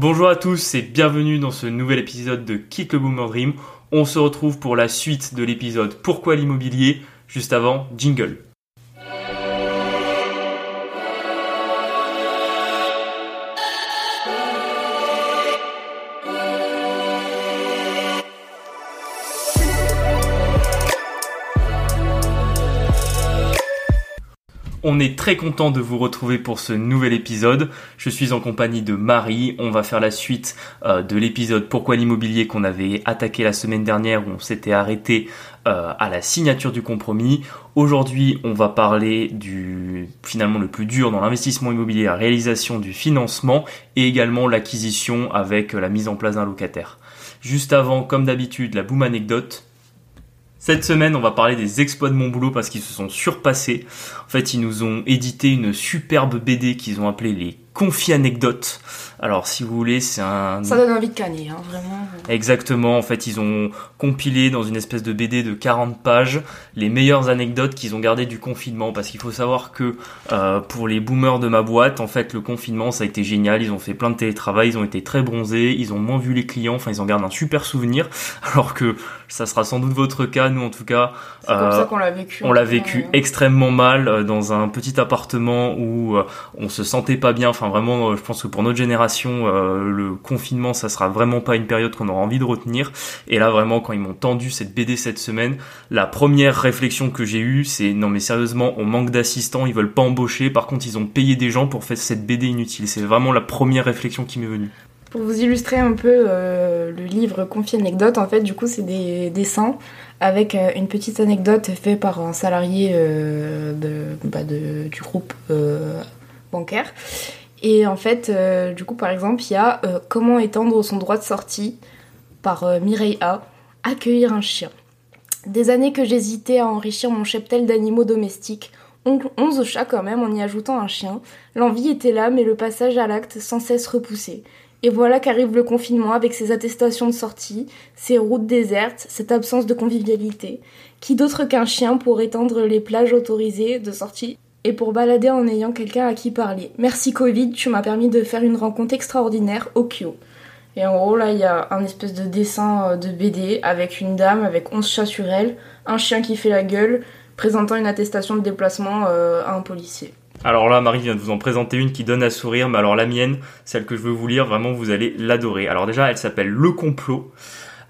Bonjour à tous et bienvenue dans ce nouvel épisode de Kick le Boomer Dream. On se retrouve pour la suite de l'épisode Pourquoi l'immobilier? Juste avant, jingle. On est très content de vous retrouver pour ce nouvel épisode. Je suis en compagnie de Marie. On va faire la suite euh, de l'épisode Pourquoi l'immobilier qu'on avait attaqué la semaine dernière où on s'était arrêté euh, à la signature du compromis. Aujourd'hui, on va parler du finalement le plus dur dans l'investissement immobilier, la réalisation du financement et également l'acquisition avec la mise en place d'un locataire. Juste avant, comme d'habitude, la boom anecdote. Cette semaine, on va parler des exploits de mon boulot parce qu'ils se sont surpassés. En fait, ils nous ont édité une superbe BD qu'ils ont appelée les Confi Anecdotes. Alors, si vous voulez, c'est un... Ça donne envie de canner, hein, vraiment. Exactement, en fait, ils ont compilé dans une espèce de BD de 40 pages les meilleures anecdotes qu'ils ont gardées du confinement. Parce qu'il faut savoir que euh, pour les boomers de ma boîte, en fait, le confinement, ça a été génial. Ils ont fait plein de télétravail, ils ont été très bronzés, ils ont moins vu les clients, enfin, ils en gardent un super souvenir. Alors que ça sera sans doute votre cas, nous en tout cas. C'est comme ça qu'on l'a vécu. On l'a vécu extrêmement mal euh, dans un petit appartement où euh, on se sentait pas bien. Enfin, vraiment, euh, je pense que pour notre génération, euh, le confinement, ça sera vraiment pas une période qu'on aura envie de retenir. Et là, vraiment, quand ils m'ont tendu cette BD cette semaine, la première réflexion que j'ai eue, c'est non mais sérieusement, on manque d'assistants, ils veulent pas embaucher. Par contre, ils ont payé des gens pour faire cette BD inutile. C'est vraiment la première réflexion qui m'est venue. Pour vous illustrer un peu euh, le livre Confie Anecdote, en fait, du coup, c'est des dessins avec une petite anecdote faite par un salarié bah, de, du groupe bancaire. Et en fait, euh, du coup, par exemple, il y a euh, Comment étendre son droit de sortie par euh, Mireille A. Accueillir un chien. Des années que j'hésitais à enrichir mon cheptel d'animaux domestiques. 11 chats quand même en y ajoutant un chien. L'envie était là, mais le passage à l'acte sans cesse repoussé. Et voilà qu'arrive le confinement avec ses attestations de sortie, ses routes désertes, cette absence de convivialité. Qui d'autre qu'un chien pour étendre les plages autorisées de sortie et pour balader en ayant quelqu'un à qui parler. Merci Covid, tu m'as permis de faire une rencontre extraordinaire au Kyo. Et en gros, là, il y a un espèce de dessin euh, de BD avec une dame avec 11 chats sur elle, un chien qui fait la gueule, présentant une attestation de déplacement euh, à un policier. Alors là, Marie vient de vous en présenter une qui donne à sourire, mais alors la mienne, celle que je veux vous lire, vraiment vous allez l'adorer. Alors déjà, elle s'appelle Le Complot.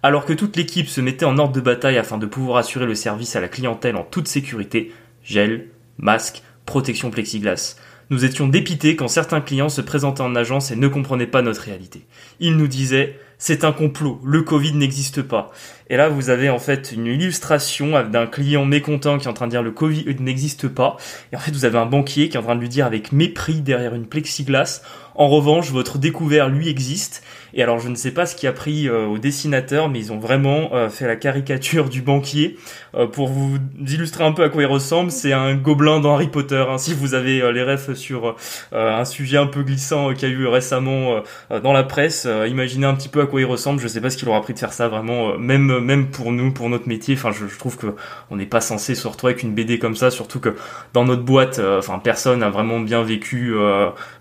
Alors que toute l'équipe se mettait en ordre de bataille afin de pouvoir assurer le service à la clientèle en toute sécurité, gel, masque, protection plexiglas. Nous étions dépités quand certains clients se présentaient en agence et ne comprenaient pas notre réalité. Ils nous disaient c'est un complot, le Covid n'existe pas. Et là, vous avez en fait une illustration d'un client mécontent qui est en train de dire le Covid n'existe pas. Et en fait, vous avez un banquier qui est en train de lui dire avec mépris derrière une plexiglas, en revanche, votre découvert, lui, existe. Et alors, je ne sais pas ce qui a pris euh, au dessinateur, mais ils ont vraiment euh, fait la caricature du banquier. Euh, pour vous illustrer un peu à quoi il ressemble, c'est un gobelin dans Harry Potter. Hein, si vous avez euh, les refs sur un sujet un peu glissant qu'il y a eu récemment dans la presse, imaginez un petit peu à quoi il ressemble. Je sais pas ce qu'il aura pris de faire ça vraiment, même même pour nous, pour notre métier. Enfin, je, trouve que on n'est pas censé se retrouver avec une BD comme ça, surtout que dans notre boîte, enfin, personne a vraiment bien vécu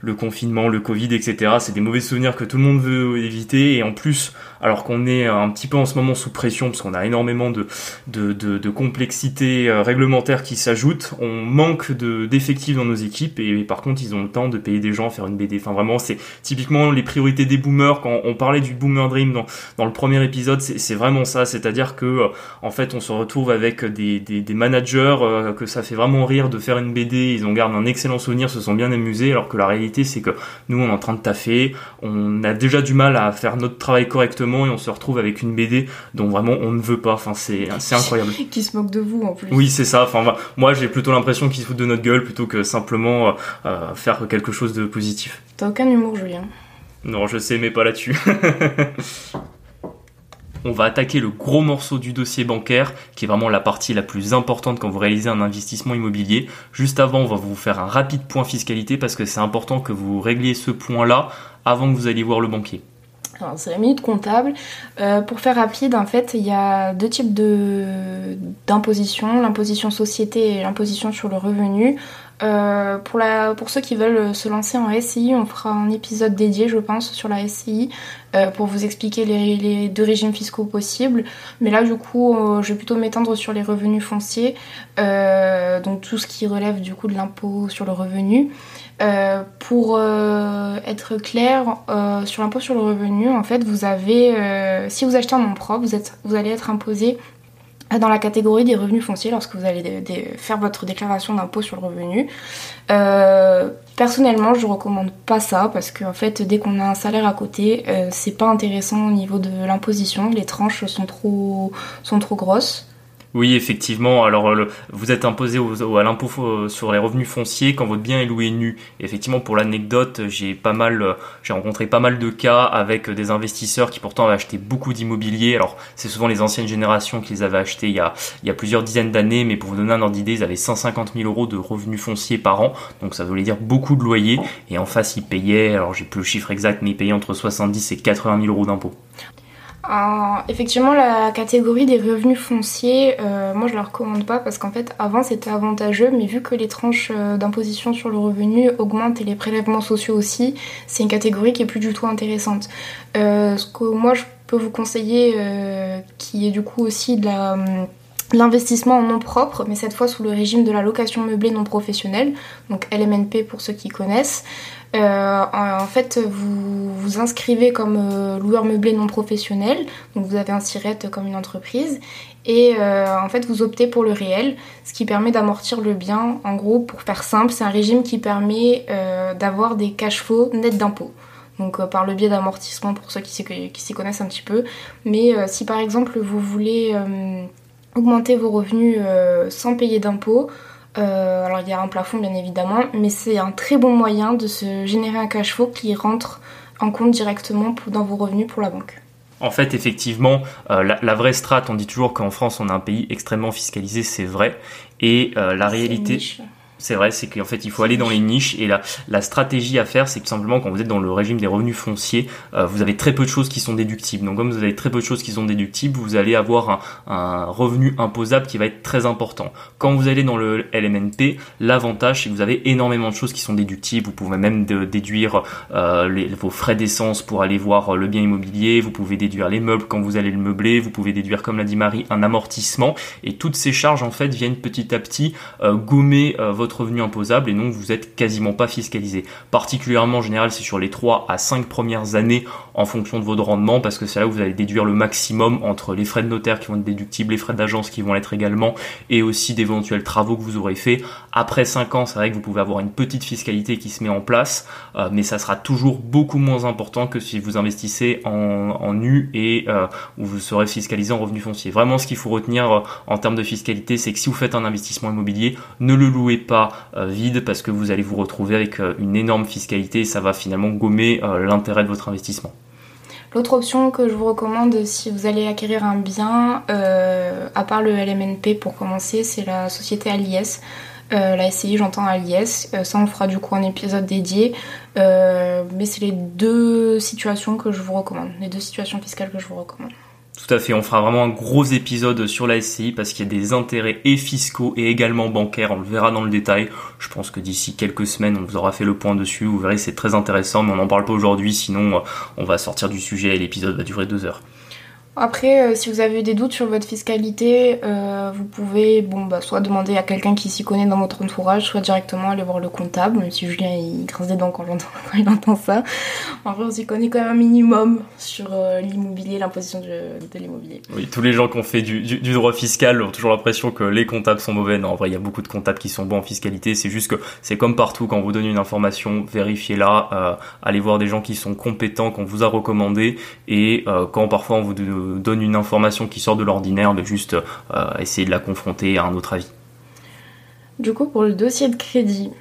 le confinement, le Covid, etc. C'est des mauvais souvenirs que tout le monde veut éviter. Et en plus, alors qu'on est un petit peu en ce moment sous pression, parce qu'on a énormément de, de, de, de complexité euh, réglementaire qui s'ajoute, on manque de d'effectifs dans nos équipes. Et, par contre, ils ont le temps de payer des gens, faire une BD. Enfin, vraiment, c'est typiquement les priorités des boomers. Quand on parlait du boomer dream dans, dans le premier épisode, c'est vraiment ça. C'est-à-dire que, euh, en fait, on se retrouve avec des, des, des managers euh, que ça fait vraiment rire de faire une BD. Ils en gardent un excellent souvenir, se sont bien amusés, alors que la réalité, c'est que nous, on est en train de taffer. On a déjà du mal à faire notre travail correctement et on se retrouve avec une BD dont vraiment on ne veut pas. Enfin, c'est c'est incroyable. qui se moque de vous en plus. Oui, c'est ça. Enfin, moi, j'ai plutôt l'impression qu'ils se foutent de notre gueule plutôt que simplement euh, faire quelque chose de positif. T'as aucun humour, Julien. Non, je sais, mais pas là-dessus. On va attaquer le gros morceau du dossier bancaire, qui est vraiment la partie la plus importante quand vous réalisez un investissement immobilier. Juste avant, on va vous faire un rapide point fiscalité parce que c'est important que vous régliez ce point-là avant que vous alliez voir le banquier. C'est la minute comptable. Euh, pour faire rapide, en fait, il y a deux types d'imposition, l'imposition société et l'imposition sur le revenu. Euh, pour, ceux qui veulent se lancer en SCI, on fera un épisode dédié, je pense, sur la SCI euh, pour vous expliquer les, deux régimes fiscaux possibles. Mais là, du coup, euh, je vais plutôt m'étendre sur les revenus fonciers, donc tout ce qui relève du coup de l'impôt sur le revenu. pour être clair, sur l'impôt sur le revenu, en fait, vous avez, si vous achetez un nom propre, vous allez être imposé dans la catégorie des revenus fonciers lorsque vous allez faire votre déclaration d'impôt sur le revenu. Euh, personnellement, je recommande pas ça parce qu'en fait, dès qu'on a un salaire à côté, euh, c'est pas intéressant au niveau de l'imposition. Les tranches sont trop, sont trop grosses. Oui, effectivement. Alors, vous êtes imposé à l'impôt sur les revenus fonciers quand votre bien est loué nu. effectivement, pour l'anecdote, j'ai pas mal, euh, j'ai rencontré pas mal de cas avec des investisseurs qui pourtant avaient acheté beaucoup d'immobilier. Alors, c'est souvent les anciennes générations qui les avaient achetés il y a, il y a plusieurs dizaines d'années, mais pour vous donner un ordre d'idée, ils avaient 150 000 euros de revenus fonciers par an. Donc, ça voulait dire beaucoup de loyers. Et en face, ils payaient, alors j'ai plus le chiffre exact, mais ils payaient entre 70 et 80 000 euros d'impôts. Euh, effectivement, la catégorie des revenus fonciers, euh, moi je la recommande pas parce qu'en fait avant c'était avantageux, mais vu que les tranches euh, d'imposition sur le revenu augmentent et les prélèvements sociaux aussi, c'est une catégorie qui est plus du tout intéressante. ce que moi je peux vous conseiller, qui est du coup aussi de l'investissement en nom propre, mais cette fois sous le régime de la location meublée non professionnelle, donc LMNP pour ceux qui connaissent. Euh, en fait, vous vous inscrivez comme euh, loueur meublé non professionnel, donc vous avez un SIRET comme une entreprise, et euh, en fait vous optez pour le réel, ce qui permet d'amortir le bien. En gros, pour faire simple, c'est un régime qui permet d'avoir des cash flows nets d'impôts. Donc par le biais d'amortissement pour ceux qui s'y connaissent un petit peu. Mais si par exemple vous voulez augmenter vos revenus sans payer d'impôts, euh, alors il y a un plafond bien évidemment, mais c'est un très bon moyen de se générer un cash flow qui rentre en compte directement dans vos revenus pour la banque. En fait, effectivement, euh, la, vraie strate, on dit toujours qu'en France, on a un pays extrêmement fiscalisé, c'est vrai. Et euh, la réalité, c'est vrai, c'est qu'en fait, il faut aller dans les niches et la, la stratégie à faire, c'est que simplement quand vous êtes dans le régime des revenus fonciers, euh, vous avez très peu de choses qui sont déductibles. Donc, comme vous avez très peu de choses qui sont déductibles, vous allez avoir un, un revenu imposable qui va être très important. Quand vous allez dans le LMNP, l'avantage, c'est que vous avez énormément de choses qui sont déductibles. Vous pouvez même déduire euh, vos frais d'essence pour aller voir le bien immobilier. Vous pouvez déduire les meubles quand vous allez le meubler. Vous pouvez déduire, comme l'a dit Marie, un amortissement. Et toutes ces charges, en fait, viennent petit à petit euh, gommer euh, revenu imposable et donc vous êtes quasiment pas fiscalisé. Particulièrement en général, c'est sur les 3 à 5 premières années en fonction de votre rendement parce que c'est là où vous allez déduire le maximum entre les frais de notaire qui vont être déductibles, les frais d'agence qui vont l'être également et aussi d'éventuels travaux que vous aurez fait. Après 5 ans, c'est vrai que vous pouvez avoir une petite fiscalité qui se met en place, euh, mais ça sera toujours beaucoup moins important que si vous investissez en, en et euh, où vous serez fiscalisé en revenu foncier. Vraiment, ce qu'il faut retenir euh, en termes de fiscalité, c'est que si vous faites un investissement immobilier, ne le louez pas euh, vide parce que vous allez vous retrouver avec euh, une énorme fiscalité et ça va finalement gommer euh, l'intérêt de votre investissement. L'autre option que je vous recommande si vous allez acquérir un bien, à part le LMNP pour commencer, c'est la société Aliès. la SCI, j'entends Aliès. ça, on fera du coup un épisode dédié. mais c'est les deux situations que je vous recommande, les deux situations fiscales que je vous recommande. Tout à fait, on fera vraiment un gros épisode sur la SCI parce qu'il y a des intérêts et fiscaux et également bancaires, on le verra dans le détail. Je pense que d'ici quelques semaines, on vous aura fait le point dessus, vous verrez c'est très intéressant, mais on n'en parle pas aujourd'hui, sinon euh, on va sortir du sujet et l'épisode va durer deux heures. Après, euh, si vous avez des doutes sur votre fiscalité, euh, vous pouvez bon, bah, soit demander à quelqu'un qui s'y connaît dans votre entourage, soit directement aller voir le comptable, même si Julien il grince des dents quand, il entend ça. En vrai, on s'y connaît quand même un minimum sur euh, l'immobilier, l'imposition de, l'immobilier. Oui, tous les gens qui ont fait du, droit fiscal ont toujours l'impression que les comptables sont mauvais. Non, en vrai, il y a beaucoup de comptables qui sont bons en fiscalité. C'est juste que c'est comme partout, quand on vous donne une information, vérifiez-la, allez voir des gens qui sont compétents, qu'on vous a recommandé, et quand parfois on vous donne une information qui sort de l'ordinaire, de juste euh, essayer de la confronter à un autre avis. Du coup, pour le dossier de crédit.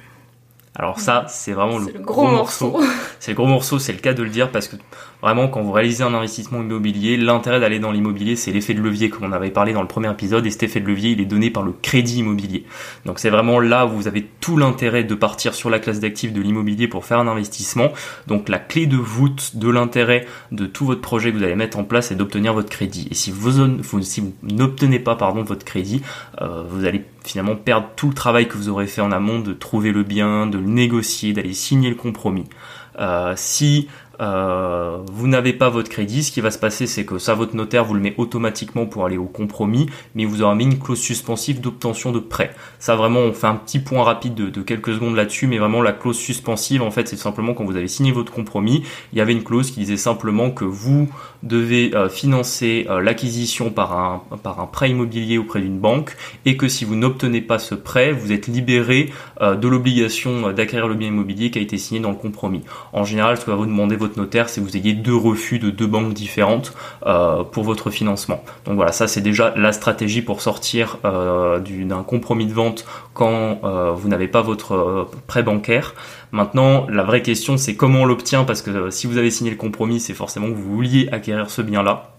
Alors ça, c'est vraiment le, le gros morceau. C'est le gros morceau, c'est le cas de le dire parce que vraiment quand vous réalisez un investissement immobilier, l'intérêt d'aller dans l'immobilier, c'est l'effet de levier comme on avait parlé dans le premier épisode et cet effet de levier, il est donné par le crédit immobilier. Donc c'est vraiment là où vous avez tout l'intérêt de partir sur la classe d'actifs de l'immobilier pour faire un investissement. Donc la clé de voûte de l'intérêt de tout votre projet que vous allez mettre en place est d'obtenir votre crédit. Et si vous, vous- si vous n'obtenez pas pardon votre crédit, euh, vous allez finalement perdre tout le travail que vous aurez fait en amont de trouver le bien, de le négocier, d'aller signer le compromis. Euh, si euh, vous n'avez pas votre crédit, ce qui va se passer, c'est que ça, votre notaire vous le met automatiquement pour aller au compromis, mais vous aura mis une clause suspensive d'obtention de prêt. Ça, vraiment, on fait un petit point rapide de, de quelques secondes là-dessus, mais vraiment, la clause suspensive, en fait, c'est simplement quand vous avez signé votre compromis, il y avait une clause qui disait simplement que vous devez euh, financer euh, l'acquisition par un, par un prêt immobilier auprès d'une banque, et que si vous n'obtenez pas ce prêt, vous êtes libéré euh, de l'obligation d'acquérir le bien immobilier qui a été signé dans le compromis. En général, ce que vous demander votre notaire, c'est que vous ayez deux refus de deux banques différentes pour votre financement. Donc voilà, ça c'est déjà la stratégie pour sortir du- d'un compromis de vente quand vous n'avez pas votre prêt bancaire. Maintenant, la vraie question c'est comment on l'obtient parce que euh, si vous avez signé le compromis, c'est forcément que vous vouliez acquérir ce bien-là.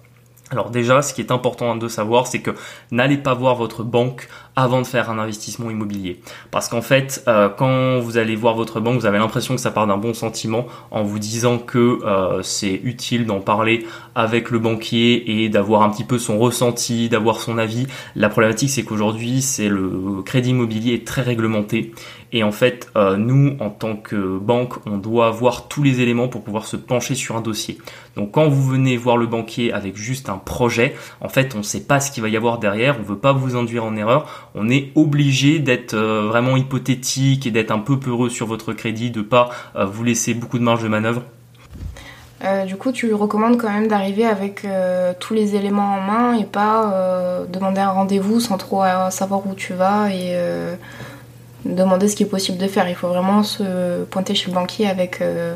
Alors déjà, ce qui est important de savoir, c'est que n'allez pas voir votre banque avant de faire un investissement immobilier. Parce qu'en fait, euh, quand vous allez voir votre banque, vous avez l'impression que ça part d'un bon sentiment en vous disant que euh, c'est utile d'en parler avec le banquier et d'avoir un petit peu son ressenti, d'avoir son avis. La problématique, c'est qu'aujourd'hui, c'est le crédit immobilier est très réglementé. Et en fait, euh, nous, en tant que banque, on doit avoir tous les éléments pour pouvoir se pencher sur un dossier. Donc quand vous venez voir le banquier avec juste un projet, en fait, on ne sait pas ce qu'il va y avoir derrière, on veut pas vous induire en erreur, on est obligé d'être euh, vraiment hypothétique et d'être un peu peureux sur votre crédit, de pas euh, vous laisser beaucoup de marge de manœuvre. Du coup, tu recommandes quand même d'arriver avec tous les éléments en main et pas demander un rendez-vous sans trop savoir où tu vas et demander ce qui est possible de faire. Il faut vraiment se pointer chez le banquier avec euh,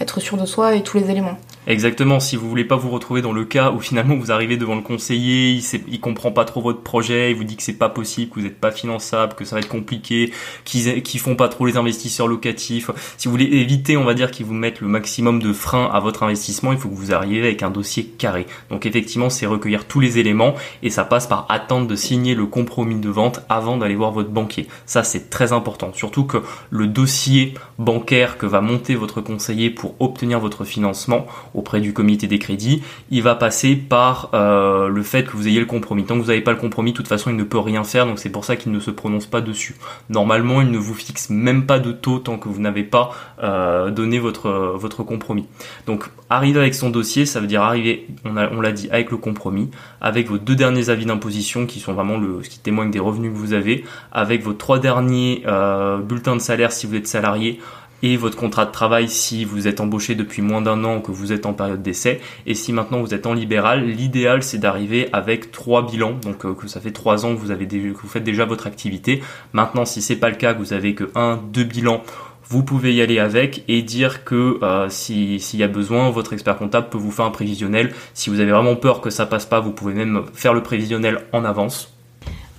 être sûr de soi et tous les éléments. Exactement, si vous voulez pas vous retrouver dans le cas où finalement vous arrivez devant le conseiller, il, sait, il comprend pas trop votre projet, il vous dit que c'est pas possible, que vous n'êtes pas finançable, que ça va être compliqué, qu'ils qu'ils font pas trop les investisseurs locatifs. Si vous voulez éviter, on va dire, qu'ils vous mettent le maximum de freins à votre investissement, il faut que vous arriviez avec un dossier carré. Donc effectivement, c'est recueillir tous les éléments et ça passe par attendre de signer le compromis de vente avant d'aller voir votre banquier. Ça, c'est très important. Surtout que le dossier bancaire que va monter votre conseiller pour obtenir votre financement auprès du comité des crédits, il va passer par euh, le fait que vous ayez le compromis. Tant que vous n'avez pas le compromis, de toute façon, il ne peut rien faire, donc c'est pour ça qu'il ne se prononce pas dessus. Normalement, il ne vous fixe même pas de taux tant que vous n'avez pas euh, donné votre, votre compromis. Donc, arriver avec son dossier, ça veut dire arriver, on, a- on l'a dit, avec le compromis, avec vos deux derniers avis d'imposition qui sont vraiment le, ce qui témoigne des revenus que vous avez, avec vos trois derniers euh, bulletins de salaire si vous êtes salarié, et votre contrat de travail si vous êtes embauché depuis moins d'un an que vous êtes en période d'essai. Et si maintenant vous êtes en libéral, l'idéal c'est d'arriver avec trois bilans, donc euh, que ça fait trois ans que vous avez déjà- que faites déjà votre activité. Maintenant, si c'est pas le cas, que vous avez que un, deux bilans, vous pouvez y aller avec et dire que euh, si- s'il y a besoin, votre expert comptable peut vous faire un prévisionnel. Si vous avez vraiment peur que ça passe pas, vous pouvez même faire le prévisionnel en avance.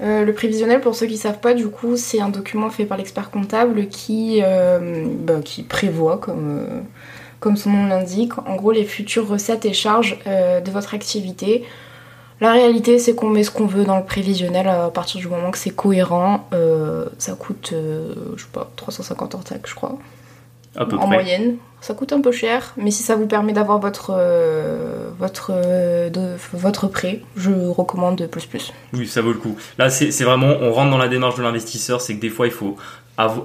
Euh, le prévisionnel, pour ceux qui savent pas, du coup, c'est un document fait par l'expert comptable qui, euh, bah, qui prévoit, comme, euh, comme son nom l'indique, en gros les futures recettes et charges de votre activité. La réalité, c'est qu'on met ce qu'on veut dans le prévisionnel à partir du moment que c'est cohérent. Ça coûte, euh, je sais pas, 350 hors taxe, je crois, À peu en près. moyenne. Ça coûte un peu cher, mais si ça vous permet d'avoir votre, euh, votre, euh, de- votre prêt, je recommande plus plus. Oui, ça vaut le coup. Là, c'est vraiment, on rentre dans la démarche de l'investisseur, c'est que des fois, il faut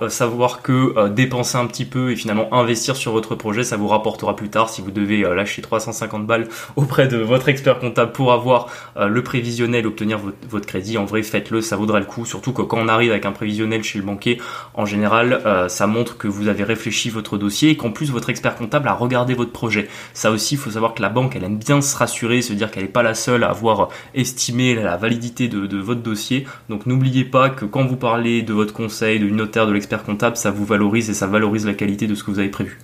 savoir que euh, dépenser un petit peu et finalement investir sur votre projet, ça vous rapportera plus tard si vous devez euh, lâcher 350 balles auprès de votre expert comptable pour avoir euh, le prévisionnel, obtenir votre, crédit. En vrai, faites-le, ça vaudra le coup. Surtout que quand on arrive avec un prévisionnel chez le banquier, en général, euh, ça montre que vous avez réfléchi votre dossier et qu'en plus votre expert comptable a regardé votre projet. Ça aussi, il faut savoir que la banque, elle aime bien se rassurer, se dire qu'elle n'est pas la seule à avoir estimé la validité de, de votre dossier. Donc n'oubliez pas que quand vous parlez de votre conseil, du notaire, de l'expert comptable, ça vous valorise et ça valorise la qualité de ce que vous avez prévu.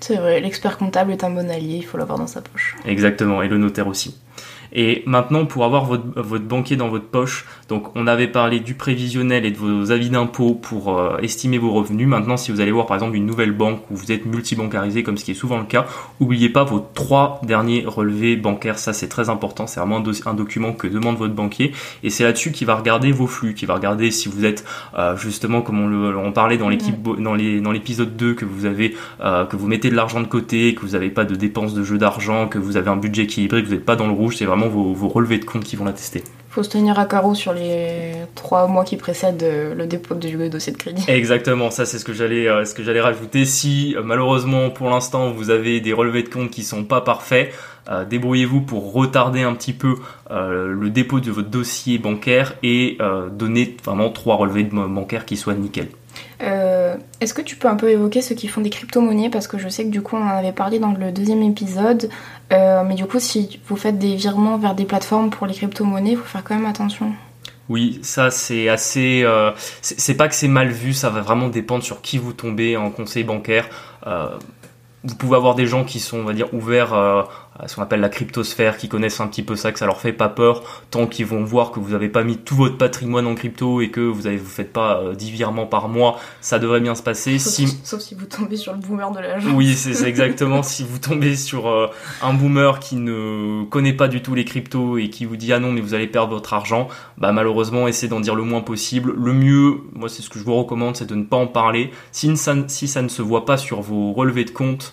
C'est vrai, l'expert comptable est un bon allié, il faut l'avoir dans sa poche. Exactement, et le notaire aussi. Et maintenant, pour avoir votre, votre banquier dans votre poche, donc on avait parlé du prévisionnel et de vos avis d'impôt pour euh, estimer vos revenus. Maintenant, si vous allez voir par exemple une nouvelle banque où vous êtes multibancarisé, comme ce qui est souvent le cas, oubliez pas vos trois derniers relevés bancaires. Ça, c'est très important. C'est vraiment un, document que demande votre banquier. Et c'est là-dessus qu'il va regarder vos flux, qu'il va regarder si vous êtes euh, justement, comme on, le, on parlait dans l'équipe, dans l'épisode 2, que vous avez euh, que vous mettez de l'argent de côté, que vous n'avez pas de dépenses de jeu d'argent, que vous avez un budget équilibré, que vous n'êtes pas dans le rouge. C'est vraiment vos, vos relevés de compte qui vont l'attester faut se tenir à carreau sur les trois mois qui précèdent euh, le dépôt du dossier de crédit. Exactement, ça c'est ce que j'allais euh, ce que j'allais rajouter. Si euh, malheureusement pour l'instant vous avez des relevés de compte qui sont pas parfaits, débrouillez-vous pour retarder un petit peu le dépôt de votre dossier bancaire et donner vraiment trois relevés de bancaires qui soient nickel. Euh, est-ce que tu peux un peu évoquer ceux qui font des crypto-monnaies? Parce que je sais que du coup on en avait parlé dans le deuxième épisode. Euh, mais du coup, si vous faites des virements vers des plateformes pour les crypto-monnaies, il faut faire quand même attention. Oui, ça c'est assez. Euh, c'est pas que c'est mal vu, ça va vraiment dépendre sur qui vous tombez en conseil bancaire. Vous pouvez avoir des gens qui sont, on va dire, ouverts ce qu'on appelle la cryptosphère, qui connaissent un petit peu ça, que ça leur fait pas peur, tant qu'ils vont voir que vous n'avez pas mis tout votre patrimoine en crypto et que vous avez, vous faites pas euh, 10 virements par mois, ça devrait bien se passer. Sauf si, sauf si vous tombez sur le boomer de l'âge. Oui, c'est exactement. si vous tombez sur euh, un boomer qui ne connaît pas du tout les cryptos et qui vous dit ah non mais vous allez perdre votre argent, bah malheureusement essayez d'en dire le moins possible. Le mieux, moi c'est ce que je vous recommande, c'est de ne pas en parler. Si ça, si ça ne se voit pas sur vos relevés de compte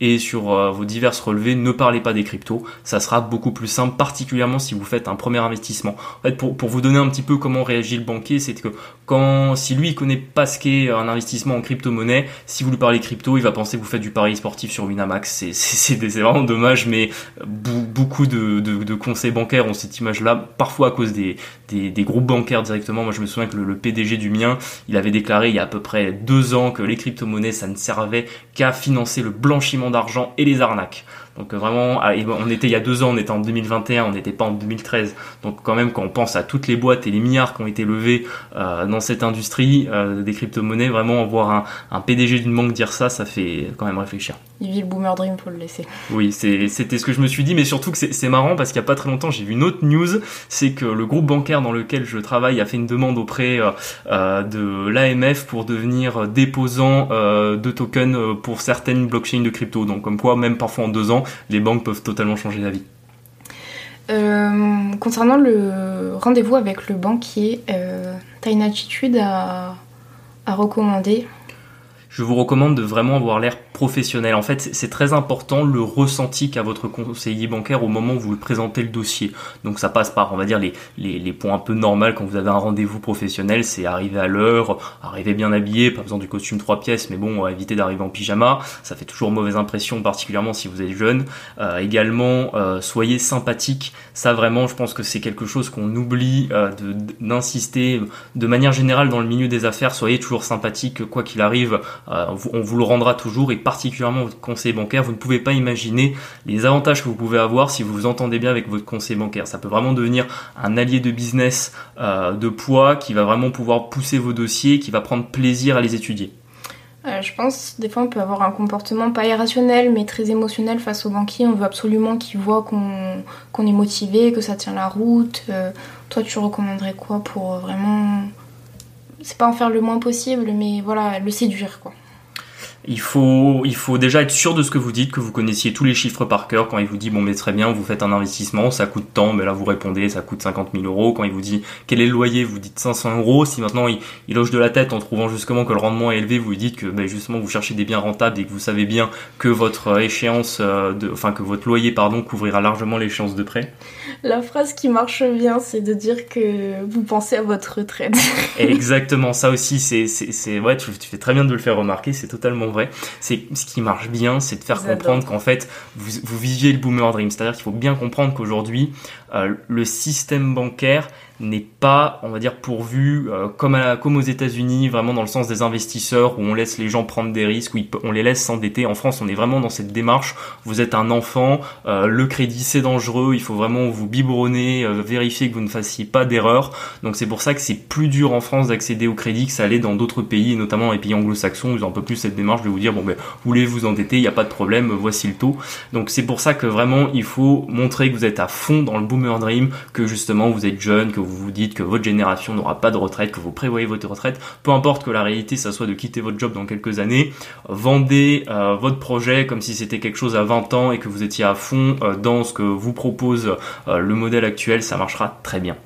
et sur euh, vos diverses relevés, ne parlez pas des cryptos. Ça sera beaucoup plus simple, particulièrement si vous faites un premier investissement. En fait, pour, vous donner un petit peu comment réagit le banquier, c'est que quand si lui il connaît pas ce qu'est un investissement en crypto-monnaie, si vous lui parlez crypto, il va penser que vous faites du pari sportif sur Winamax. C'est, vraiment dommage, mais beaucoup de, conseils bancaires ont cette image-là, parfois à cause des, groupes bancaires directement. Moi, je me souviens que le, le PDG du mien, il avait déclaré il y a à peu près deux ans que les crypto-monnaies, ça ne servait qu'à financer le blanchiment d'argent et les arnaques. Donc euh, vraiment, ah, on était il y a deux ans, on était en 2021, on n'était pas en 2013. Donc quand même, quand on pense à toutes les boîtes et les milliards qui ont été levés euh, dans cette industrie euh, des crypto-monnaies, vraiment voir un, un PDG d'une banque dire ça, ça fait quand même réfléchir. Il vit le boomer dream pour le laisser. Oui, c'était ce que je me suis dit, mais surtout que c'est marrant parce qu'il n'y a pas très longtemps, j'ai vu une autre news, c'est que le groupe bancaire dans lequel je travaille a fait une demande auprès de l'AMF pour devenir déposant de tokens pour certaines blockchains de crypto. Donc comme quoi, même parfois en deux ans, les banques peuvent totalement changer d'avis. Euh, concernant le rendez-vous avec le banquier, euh, tu as une attitude à, à recommander? Je vous recommande de vraiment avoir l'air professionnel. En fait, c'est très important le ressenti qu'a votre conseiller bancaire au moment où vous présentez le dossier. Donc ça passe par, on va dire, les, les, points un peu normaux quand vous avez un rendez-vous professionnel, c'est arriver à l'heure, arriver bien habillé, pas besoin du costume trois pièces, mais bon, éviter d'arriver en pyjama, ça fait toujours mauvaise impression, particulièrement si vous êtes jeune. Euh, également, euh, soyez sympathique. Ça vraiment, je pense que c'est quelque chose qu'on oublie euh, d'insister de, manière générale dans le milieu des affaires. Soyez toujours sympathique, quoi qu'il arrive, on vous le rendra toujours et particulièrement votre conseiller bancaire, vous ne pouvez pas imaginer les avantages que vous pouvez avoir si vous vous entendez bien avec votre conseiller bancaire. Ça peut vraiment devenir un allié de business euh, de poids qui va vraiment pouvoir pousser vos dossiers, qui va prendre plaisir à les étudier. Euh, je pense des fois on peut avoir un comportement pas irrationnel mais très émotionnel face au banquier. On veut absolument qu'il voit qu'on est motivé, que ça tient la route. Euh, toi tu recommanderais quoi pour vraiment... C'est pas en faire le moins possible mais voilà, le séduire quoi. Il faut, il faut déjà être sûr de ce que vous dites, que vous connaissiez tous les chiffres par cœur. Quand il vous dit, bon, mais très bien, vous faites un investissement, ça coûte tant, mais là vous répondez, ça coûte 50 000 euros. Quand il vous dit, quel est le loyer, vous dites 500 euros. Si maintenant il, il loge de la tête en trouvant justement que le rendement est élevé, vous lui dites que ben, justement vous cherchez des biens rentables et que vous savez bien que votre échéance, euh, de, enfin que votre loyer, pardon, couvrira largement l'échéance de prêt. La phrase qui marche bien, c'est de dire que vous pensez à votre retraite. Exactement, ça aussi, c'est, c'est, ouais, tu, tu fais très bien de le faire remarquer, c'est totalement vrai c'est ce qui marche bien, c'est de faire comprendre qu'en fait vous, vous viviez le boomer dream. C'est-à-dire qu'il faut bien comprendre qu'aujourd'hui euh, le système bancaire n'est pas, on va dire, pourvu euh, comme, à, comme aux États-Unis, vraiment dans le sens des investisseurs où on laisse les gens prendre des risques, où on les laisse s'endetter. En France, on est vraiment dans cette démarche. Vous êtes un enfant, euh, le crédit c'est dangereux, il faut vraiment vous biberonner, euh, vérifier que vous ne fassiez pas d'erreur. Donc c'est pour ça que c'est plus dur en France d'accéder au crédit que ça allait dans d'autres pays, notamment dans les pays anglo-saxons, où ils ont un peu plus cette démarche de vous dire bon ben vous voulez vous endetter, il n'y a pas de problème, voici le taux. Donc c'est pour ça que vraiment il faut montrer que vous êtes à fond dans le boomer dream, que justement vous êtes jeune, que vous vous dites que votre génération n'aura pas de retraite, que vous prévoyez votre retraite, peu importe que la réalité ça soit de quitter votre job dans quelques années, vendez euh, votre projet comme si c'était quelque chose à 20 ans et que vous étiez à fond euh, dans ce que vous propose euh, le modèle actuel, ça marchera très bien.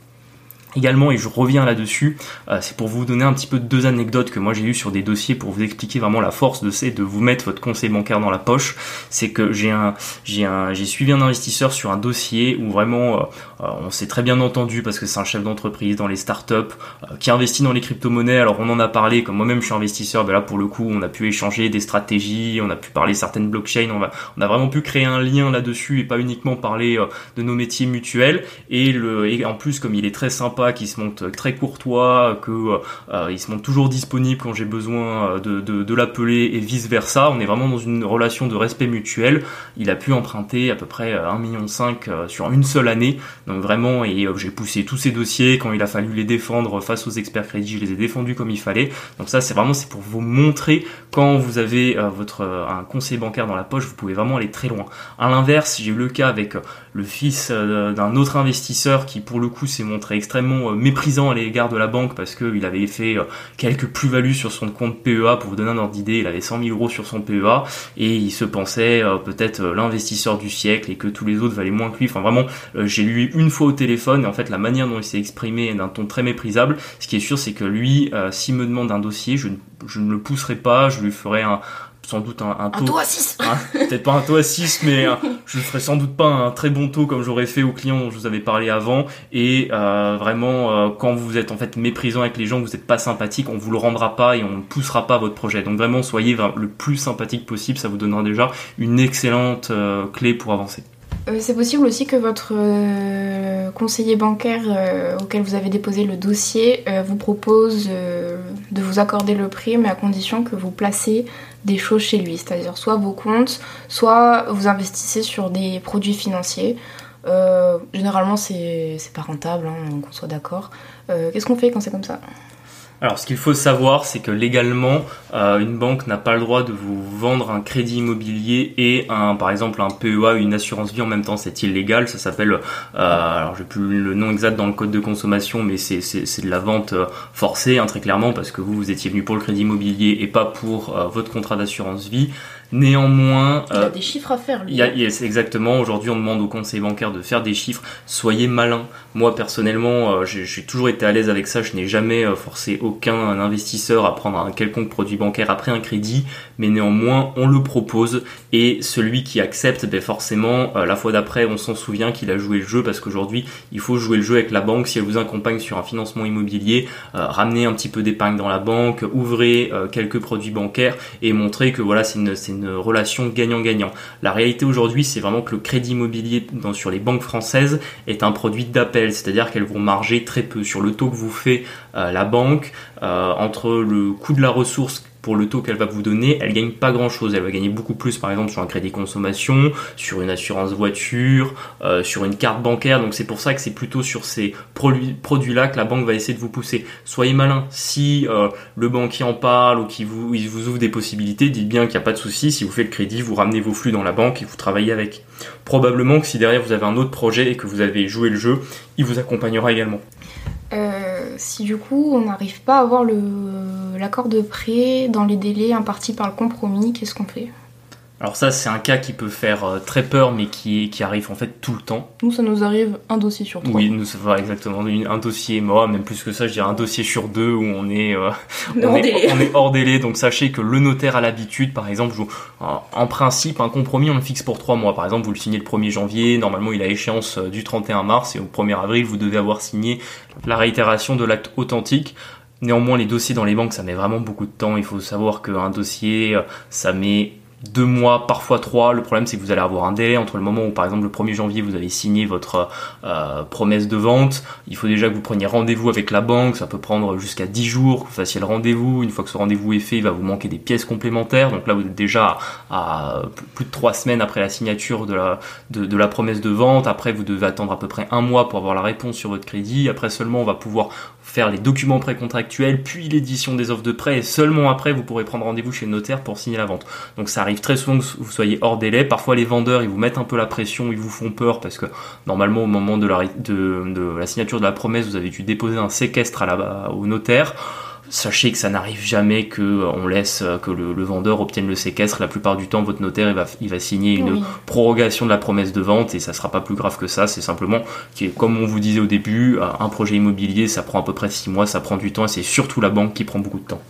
Également, et je reviens là-dessus, euh, c'est pour vous donner un petit peu deux anecdotes que moi j'ai eues sur des dossiers pour vous expliquer vraiment la force de c'est de vous mettre votre conseil bancaire dans la poche. C'est que j'ai un, j'ai un, j'ai suivi un investisseur sur un dossier où vraiment euh, euh, on s'est très bien entendu parce que c'est un chef d'entreprise dans les startups qui investit dans les crypto-monnaies. Alors on en a parlé, comme moi-même je suis investisseur, ben là pour le coup on a pu échanger des stratégies, on a pu parler certaines blockchains, on, va, on a vraiment pu créer un lien là-dessus et pas uniquement parler de nos métiers mutuels. Et, le, et en plus comme il est très sympa qui se montre très courtois, que euh, il se montre toujours disponible quand j'ai besoin euh, de, l'appeler et vice versa. On est vraiment dans une relation de respect mutuel. Il a pu emprunter à peu près 1,5 million euh, sur une seule année. Donc vraiment, et j'ai poussé tous ces dossiers quand il a fallu les défendre face aux experts crédits, je les ai défendus comme il fallait. Donc ça, c'est vraiment c'est pour vous montrer quand vous avez votre un conseiller bancaire dans la poche, vous pouvez vraiment aller très loin. À l'inverse, j'ai eu le cas avec le fils d'un autre investisseur qui pour le coup s'est montré extrêmement euh, méprisant à l'égard de la banque parce qu'il avait fait euh, quelques plus-values sur son compte PEA. Pour vous donner un ordre d'idée, il avait 100 000 euros sur son PEA et il se pensait euh, peut-être l'investisseur du siècle et que tous les autres valaient moins que lui. Enfin vraiment, j'ai lu une fois au téléphone et en fait la manière dont il s'est exprimé est d'un ton très méprisable. Ce qui est sûr, c'est que lui, s'il me demande un dossier, je, je ne le pousserai pas, je lui ferai un, sans doute un, taux. à 6 Peut-être pas un taux à 6, mais euh, je ne ferai sans doute pas un très bon taux comme j'aurais fait aux clients dont je vous avais parlé avant. Et euh, vraiment, euh, quand vous êtes en fait méprisant avec les gens, vous n'êtes pas sympathique, on vous le rendra pas et on ne poussera pas votre projet. Donc vraiment, soyez le plus sympathique possible, ça vous donnera déjà une excellente clé pour avancer. c'est possible aussi que votre conseiller bancaire auquel vous avez déposé le dossier vous propose de vous accorder le prix, mais à condition que vous placez des choses chez lui, c'est-à-dire soit vos comptes, soit vous investissez sur des produits financiers. Euh, généralement, c'est pas rentable, hein, qu'on soit d'accord. Euh, qu'est-ce qu'on fait quand c'est comme ça? Alors, ce qu'il faut savoir, c'est que légalement, euh, une banque n'a pas le droit de vous vendre un crédit immobilier et un, par exemple, un PEA, une assurance vie en même temps. C'est illégal. Ça s'appelle, euh, alors j'ai plus le nom exact dans le code de consommation, mais c'est c'est de la vente euh, forcée, hein, très clairement, parce que vous vous étiez venu pour le crédit immobilier et pas pour euh, votre contrat d'assurance vie. Néanmoins, il y a des chiffres à faire. Lui. Il y a, exactement. Aujourd'hui, on demande aux conseillers bancaires de faire des chiffres. Soyez malins. Moi, personnellement, euh, j'ai toujours été à l'aise avec ça. Je n'ai jamais euh, forcé aucun investisseur à prendre un quelconque produit bancaire après un crédit, mais néanmoins, on le propose et celui qui accepte, ben forcément, euh, la fois d'après, on s'en souvient qu'il a joué le jeu parce qu'aujourd'hui, il faut jouer le jeu avec la banque. Si elle vous accompagne sur un financement immobilier, ramenez un petit peu d'épargne dans la banque, ouvrez quelques produits bancaires et montrez que voilà, c'est une, une relation gagnant-gagnant. La réalité aujourd'hui, c'est vraiment que le crédit immobilier sur les banques françaises est un produit d'appel, c'est-à-dire qu'elles vont marger très peu sur le taux que vous fait euh, la banque, euh, entre le coût de la ressource pour le taux qu'elle va vous donner, elle gagne pas grand chose. Elle va gagner beaucoup plus, par exemple, sur un crédit consommation, sur une assurance voiture, euh, sur une carte bancaire. Donc c'est pour ça que c'est plutôt sur ces produits-là que la banque va essayer de vous pousser. Soyez malin. Si euh, le banquier en parle ou qu'il vous, il vous ouvre des possibilités, dites bien qu'il n'y a pas de souci. Si vous faites le crédit, vous ramenez vos flux dans la banque et vous travaillez avec. Probablement que si derrière vous avez un autre projet et que vous avez joué le jeu, il vous accompagnera également. Euh, si du coup on n'arrive pas à avoir l'accord de prêt dans les délais impartis par le compromis, qu'est-ce qu'on fait? Alors ça, c'est un cas qui peut faire euh, très peur, mais qui, qui arrive en fait tout le temps. Nous, ça nous arrive un dossier sur trois. Oui, nous, ça va exactement. Un dossier, moi, même plus que ça, je dirais un dossier sur deux où on est, euh, on, est hors délai. Donc sachez que le notaire a l'habitude, par exemple, en principe, un compromis, on le fixe pour trois mois. Par exemple, vous le signez le 1er janvier, normalement il a échéance euh, du 31 mars, et au 1er avril, vous devez avoir signé la réitération de l'acte authentique. Néanmoins, les dossiers dans les banques, ça met vraiment beaucoup de temps. Il faut savoir qu'un dossier, ça met deux mois, parfois trois. Le problème, c'est que vous allez avoir un délai entre le moment où, par exemple, le 1er janvier, vous avez signé votre euh, promesse de vente. Il faut déjà que vous preniez rendez-vous avec la banque. Ça peut prendre jusqu'à 10 jours que vous fassiez le rendez-vous. Une fois que ce rendez-vous est fait, il va vous manquer des pièces complémentaires. Donc là, vous êtes déjà à plus de trois semaines après la signature de la, de, la promesse de vente. Après, vous devez attendre à peu près un mois pour avoir la réponse sur votre crédit. Après seulement, on va pouvoir faire les documents précontractuels, puis l'édition des offres de prêt, et seulement après, vous pourrez prendre rendez-vous chez le notaire pour signer la vente. Donc ça arrive très souvent que vous soyez hors délai. Parfois, les vendeurs, ils vous mettent un peu la pression, ils vous font peur, parce que normalement, au moment de la, signature de la promesse, vous avez dû déposer un séquestre à la, au notaire sachez que ça n'arrive jamais que euh, on laisse euh, que le, vendeur obtienne le séquestre. La plupart du temps, votre notaire il va, il va signer une prorogation de la promesse de vente et ça sera pas plus grave que ça. C'est simplement qui comme on vous disait au début, euh, un projet immobilier ça prend à peu près 6 mois, ça prend du temps et c'est surtout la banque qui prend beaucoup de temps.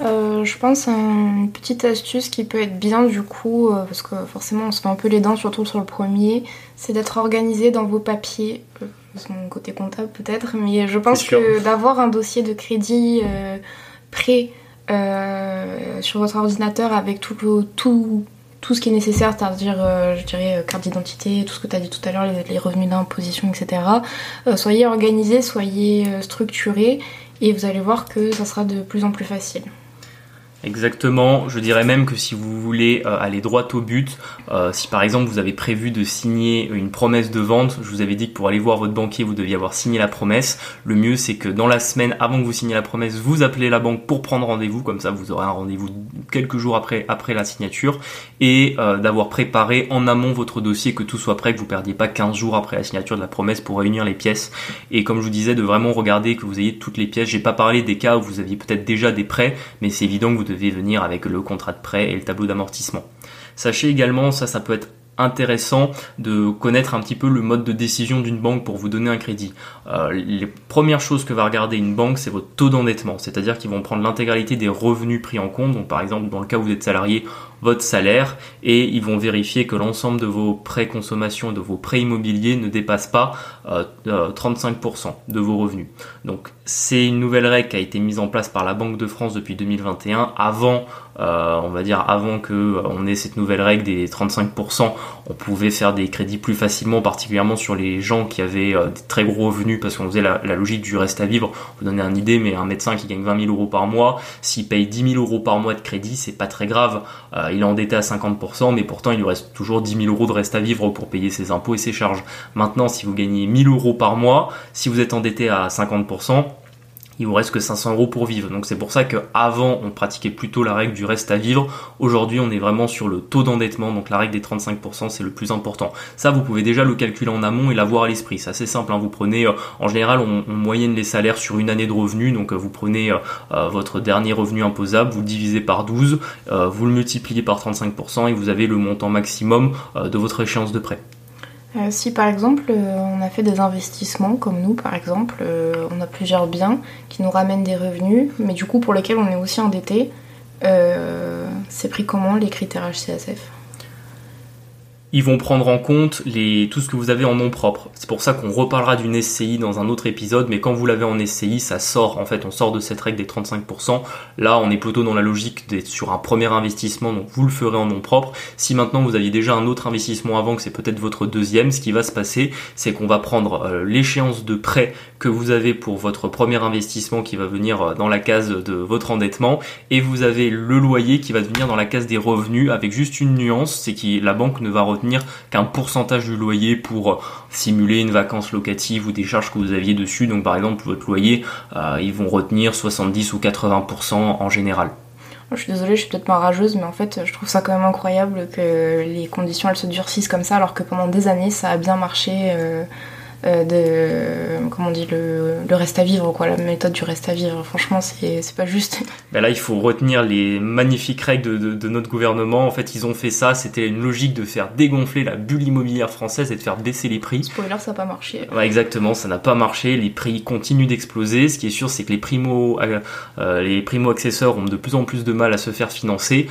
je pense à une petite astuce qui peut être bien du coup, parce que forcément on se fait un peu les dents, surtout sur le premier, c'est d'être organisé dans vos papiers mon côté comptable peut-être, mais je pense que d'avoir un dossier de crédit euh, prêt euh, sur votre ordinateur avec tout, tout, tout ce qui est nécessaire, c'est-à-dire, euh, je dirais, carte d'identité, tout ce que tu as dit tout à l'heure, les, revenus d'imposition, etc. soyez organisé, soyez structuré, et vous allez voir que ça sera de plus en plus facile. Exactement, je dirais même que si vous voulez euh, aller droit au but, euh, si par exemple vous avez prévu de signer une promesse de vente, je vous avais dit que pour aller voir votre banquier vous deviez avoir signé la promesse, le mieux c'est que dans la semaine avant que vous signiez la promesse, vous appelez la banque pour prendre rendez-vous, comme ça vous aurez un rendez-vous quelques jours après, après la signature, et euh, d'avoir préparé en amont votre dossier, que tout soit prêt, que vous perdiez pas 15 jours après la signature de la promesse pour réunir les pièces, et comme je vous disais de vraiment regarder que vous ayez toutes les pièces, j'ai pas parlé des cas où vous aviez peut-être déjà des prêts, mais c'est évident que vous devez venir avec le contrat de prêt et le tableau d'amortissement. Sachez également, ça ça peut être intéressant de connaître un petit peu le mode de décision d'une banque pour vous donner un crédit. Euh, les premières choses que va regarder une banque, c'est votre taux d'endettement, c'est-à-dire qu'ils vont prendre l'intégralité des revenus pris en compte. Donc par exemple, dans le cas où vous êtes salarié, votre salaire et ils vont vérifier que l'ensemble de vos prêts consommation, de vos prêts immobiliers ne dépasse pas 35% euh, de vos revenus. Donc c'est une nouvelle règle qui a été mise en place par la Banque de France depuis 2021. Avant, euh, on va dire avant que euh, on ait cette nouvelle règle des 35%, on pouvait faire des crédits plus facilement, particulièrement sur les gens qui avaient des très gros revenus parce qu'on faisait la, logique du reste à vivre. Vous donner une idée, mais un médecin qui gagne 20 000 euros par mois, s'il paye 10 000 euros par mois de crédit, c'est pas très grave il est endetté à 50%, mais pourtant il lui reste toujours 10 000 euros de reste à vivre pour payer ses impôts et ses charges. Maintenant, si vous gagnez 1000 euros par mois, si vous êtes endetté à 50%, il vous reste que 500 euros pour vivre. Donc c'est pour ça qu'avant on pratiquait plutôt la règle du reste à vivre. Aujourd'hui on est vraiment sur le taux d'endettement, donc la règle des 35% c'est le plus important. Ça vous pouvez déjà le calculer en amont et l'avoir à l'esprit. C'est assez simple. Hein. Vous prenez, euh, en général on, moyenne les salaires sur une année de revenus, donc euh, vous prenez euh, votre dernier revenu imposable, vous le divisez par 12, vous le multipliez par 35% et vous avez le montant maximum de votre échéance de prêt. Euh, si par exemple euh, on a fait des investissements comme nous par exemple, euh, on a plusieurs biens qui nous ramènent des revenus, mais du coup pour lesquels on est aussi endetté, c'est pris comment les critères HCSF ils vont prendre en compte les, tout ce que vous avez en nom propre. C'est pour ça qu'on reparlera d'une SCI dans un autre épisode, mais quand vous l'avez en SCI, ça sort, en fait, on sort de cette règle des 35%. Là, on est plutôt dans la logique d'être sur un premier investissement, donc vous le ferez en nom propre. Si maintenant vous aviez déjà un autre investissement avant, que c'est peut-être votre deuxième, ce qui va se passer, c'est qu'on va prendre euh, l'échéance de prêt que vous avez pour votre premier investissement qui va venir euh, dans la case de votre endettement, et vous avez le loyer qui va venir dans la case des revenus avec juste une nuance, c'est que la banque ne va qu'un pourcentage du loyer pour simuler une vacance locative ou des charges que vous aviez dessus. Donc par exemple votre loyer, euh, ils vont retenir 70 ou 80% en général. Je suis désolée, je suis peut-être pas rageuse, mais en fait, je trouve ça quand même incroyable que les conditions elles se durcissent comme ça, alors que pendant des années, ça a bien marché. Euh, euh, de comment on dit le, reste à vivre quoi la méthode du reste à vivre. Franchement c'est pas juste. Ben là il faut retenir les magnifiques règles de, notre gouvernement. En fait ils ont fait ça. C'était une logique de faire dégonfler la bulle immobilière française et de faire baisser les prix. Spoiler ça n'a pas marché. Ouais, exactement ça n'a pas marché. Les prix continuent d'exploser. Ce qui est sûr c'est que les primo euh, euh, les primo accesseurs ont de plus en plus de mal à se faire financer.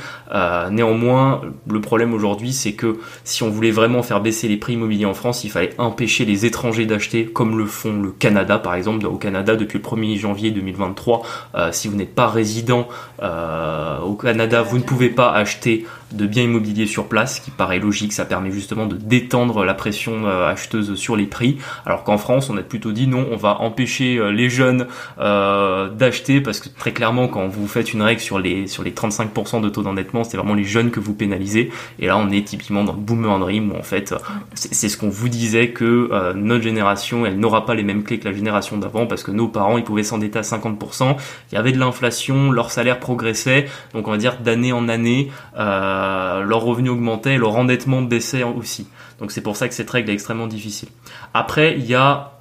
Néanmoins le problème aujourd'hui c'est que si on voulait vraiment faire baisser les prix immobiliers en France il fallait empêcher les étrangers d'acheter comme le font le Canada par exemple. Au Canada depuis le 1er janvier 2023, euh, si vous n'êtes pas résident euh, au Canada, vous ne pouvez pas acheter de biens immobiliers sur place, qui paraît logique, ça permet justement de détendre la pression acheteuse sur les prix, alors qu'en France, on a plutôt dit non, on va empêcher les jeunes d'acheter, parce que très clairement, quand vous faites une règle sur les, sur les 35% de taux d'endettement, c'est vraiment les jeunes que vous pénalisez, et là on est typiquement dans le boomer dream, où en fait, c'est ce qu'on vous disait que notre génération, elle n'aura pas les mêmes clés que la génération d'avant, parce que nos parents, ils pouvaient s'endetter à 50%, il y avait de l'inflation, leur salaire progressait, donc on va dire d'année en année, euh, leur revenu augmentait, leur endettement baissait aussi. Donc c'est pour ça que cette règle est extrêmement difficile. Après, il y a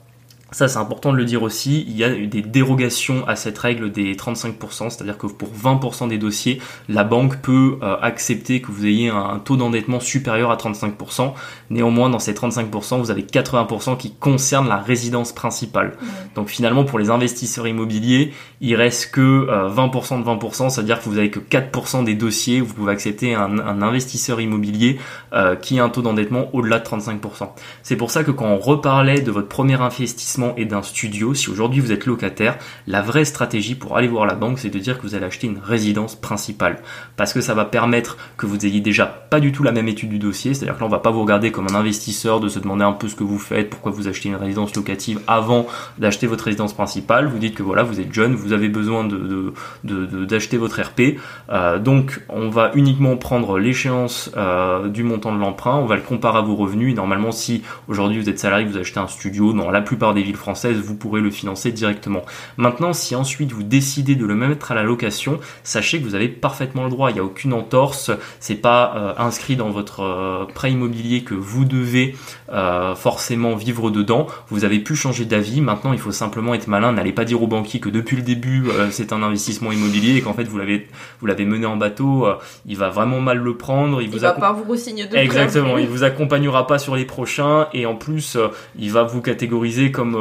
ça, c'est important de le dire aussi. Il y a des dérogations à cette règle des 35%, c'est-à-dire que pour 20% des dossiers, la banque peut euh, accepter que vous ayez un, taux d'endettement supérieur à 35%. Néanmoins, dans ces 35%, vous avez 80% qui concernent la résidence principale. Donc finalement, pour les investisseurs immobiliers, il reste que 20% euh, de 20%, c'est-à-dire que vous avez que 4% des dossiers où vous pouvez accepter un, investisseur immobilier euh, qui a un taux d'endettement au-delà de 35%. C'est pour ça que quand on reparlait de votre premier investissement et d'un studio, si aujourd'hui vous êtes locataire, la vraie stratégie pour aller voir la banque, c'est de dire que vous allez acheter une résidence principale. Parce que ça va permettre que vous ayez déjà pas du tout la même étude du dossier, c'est-à-dire que là on va pas vous regarder comme un investisseur, de se demander un peu ce que vous faites, pourquoi vous achetez une résidence locative avant d'acheter votre résidence principale. Vous dites que voilà, vous êtes jeune, vous avez besoin de, d'acheter votre RP. Euh, donc on va uniquement prendre l'échéance euh, du montant de l'emprunt, on va le comparer à vos revenus. Normalement, si aujourd'hui vous êtes salarié, vous achetez un studio, dans la plupart des française, vous pourrez le financer directement. Maintenant, si ensuite vous décidez de le mettre à la location, sachez que vous avez parfaitement le droit. Il n'y a aucune entorse. C'est pas euh, inscrit dans votre euh, prêt immobilier que vous devez euh, forcément vivre dedans. Vous avez pu changer d'avis. Maintenant, il faut simplement être malin. N'allez pas dire au banquier que depuis le début c'est un investissement immobilier et qu'en fait vous l'avez vous l'avez mené en bateau. il va vraiment mal le prendre. Il, vous va pas vous signer de Exactement. Il vous accompagnera pas sur les prochains et en plus il va vous catégoriser comme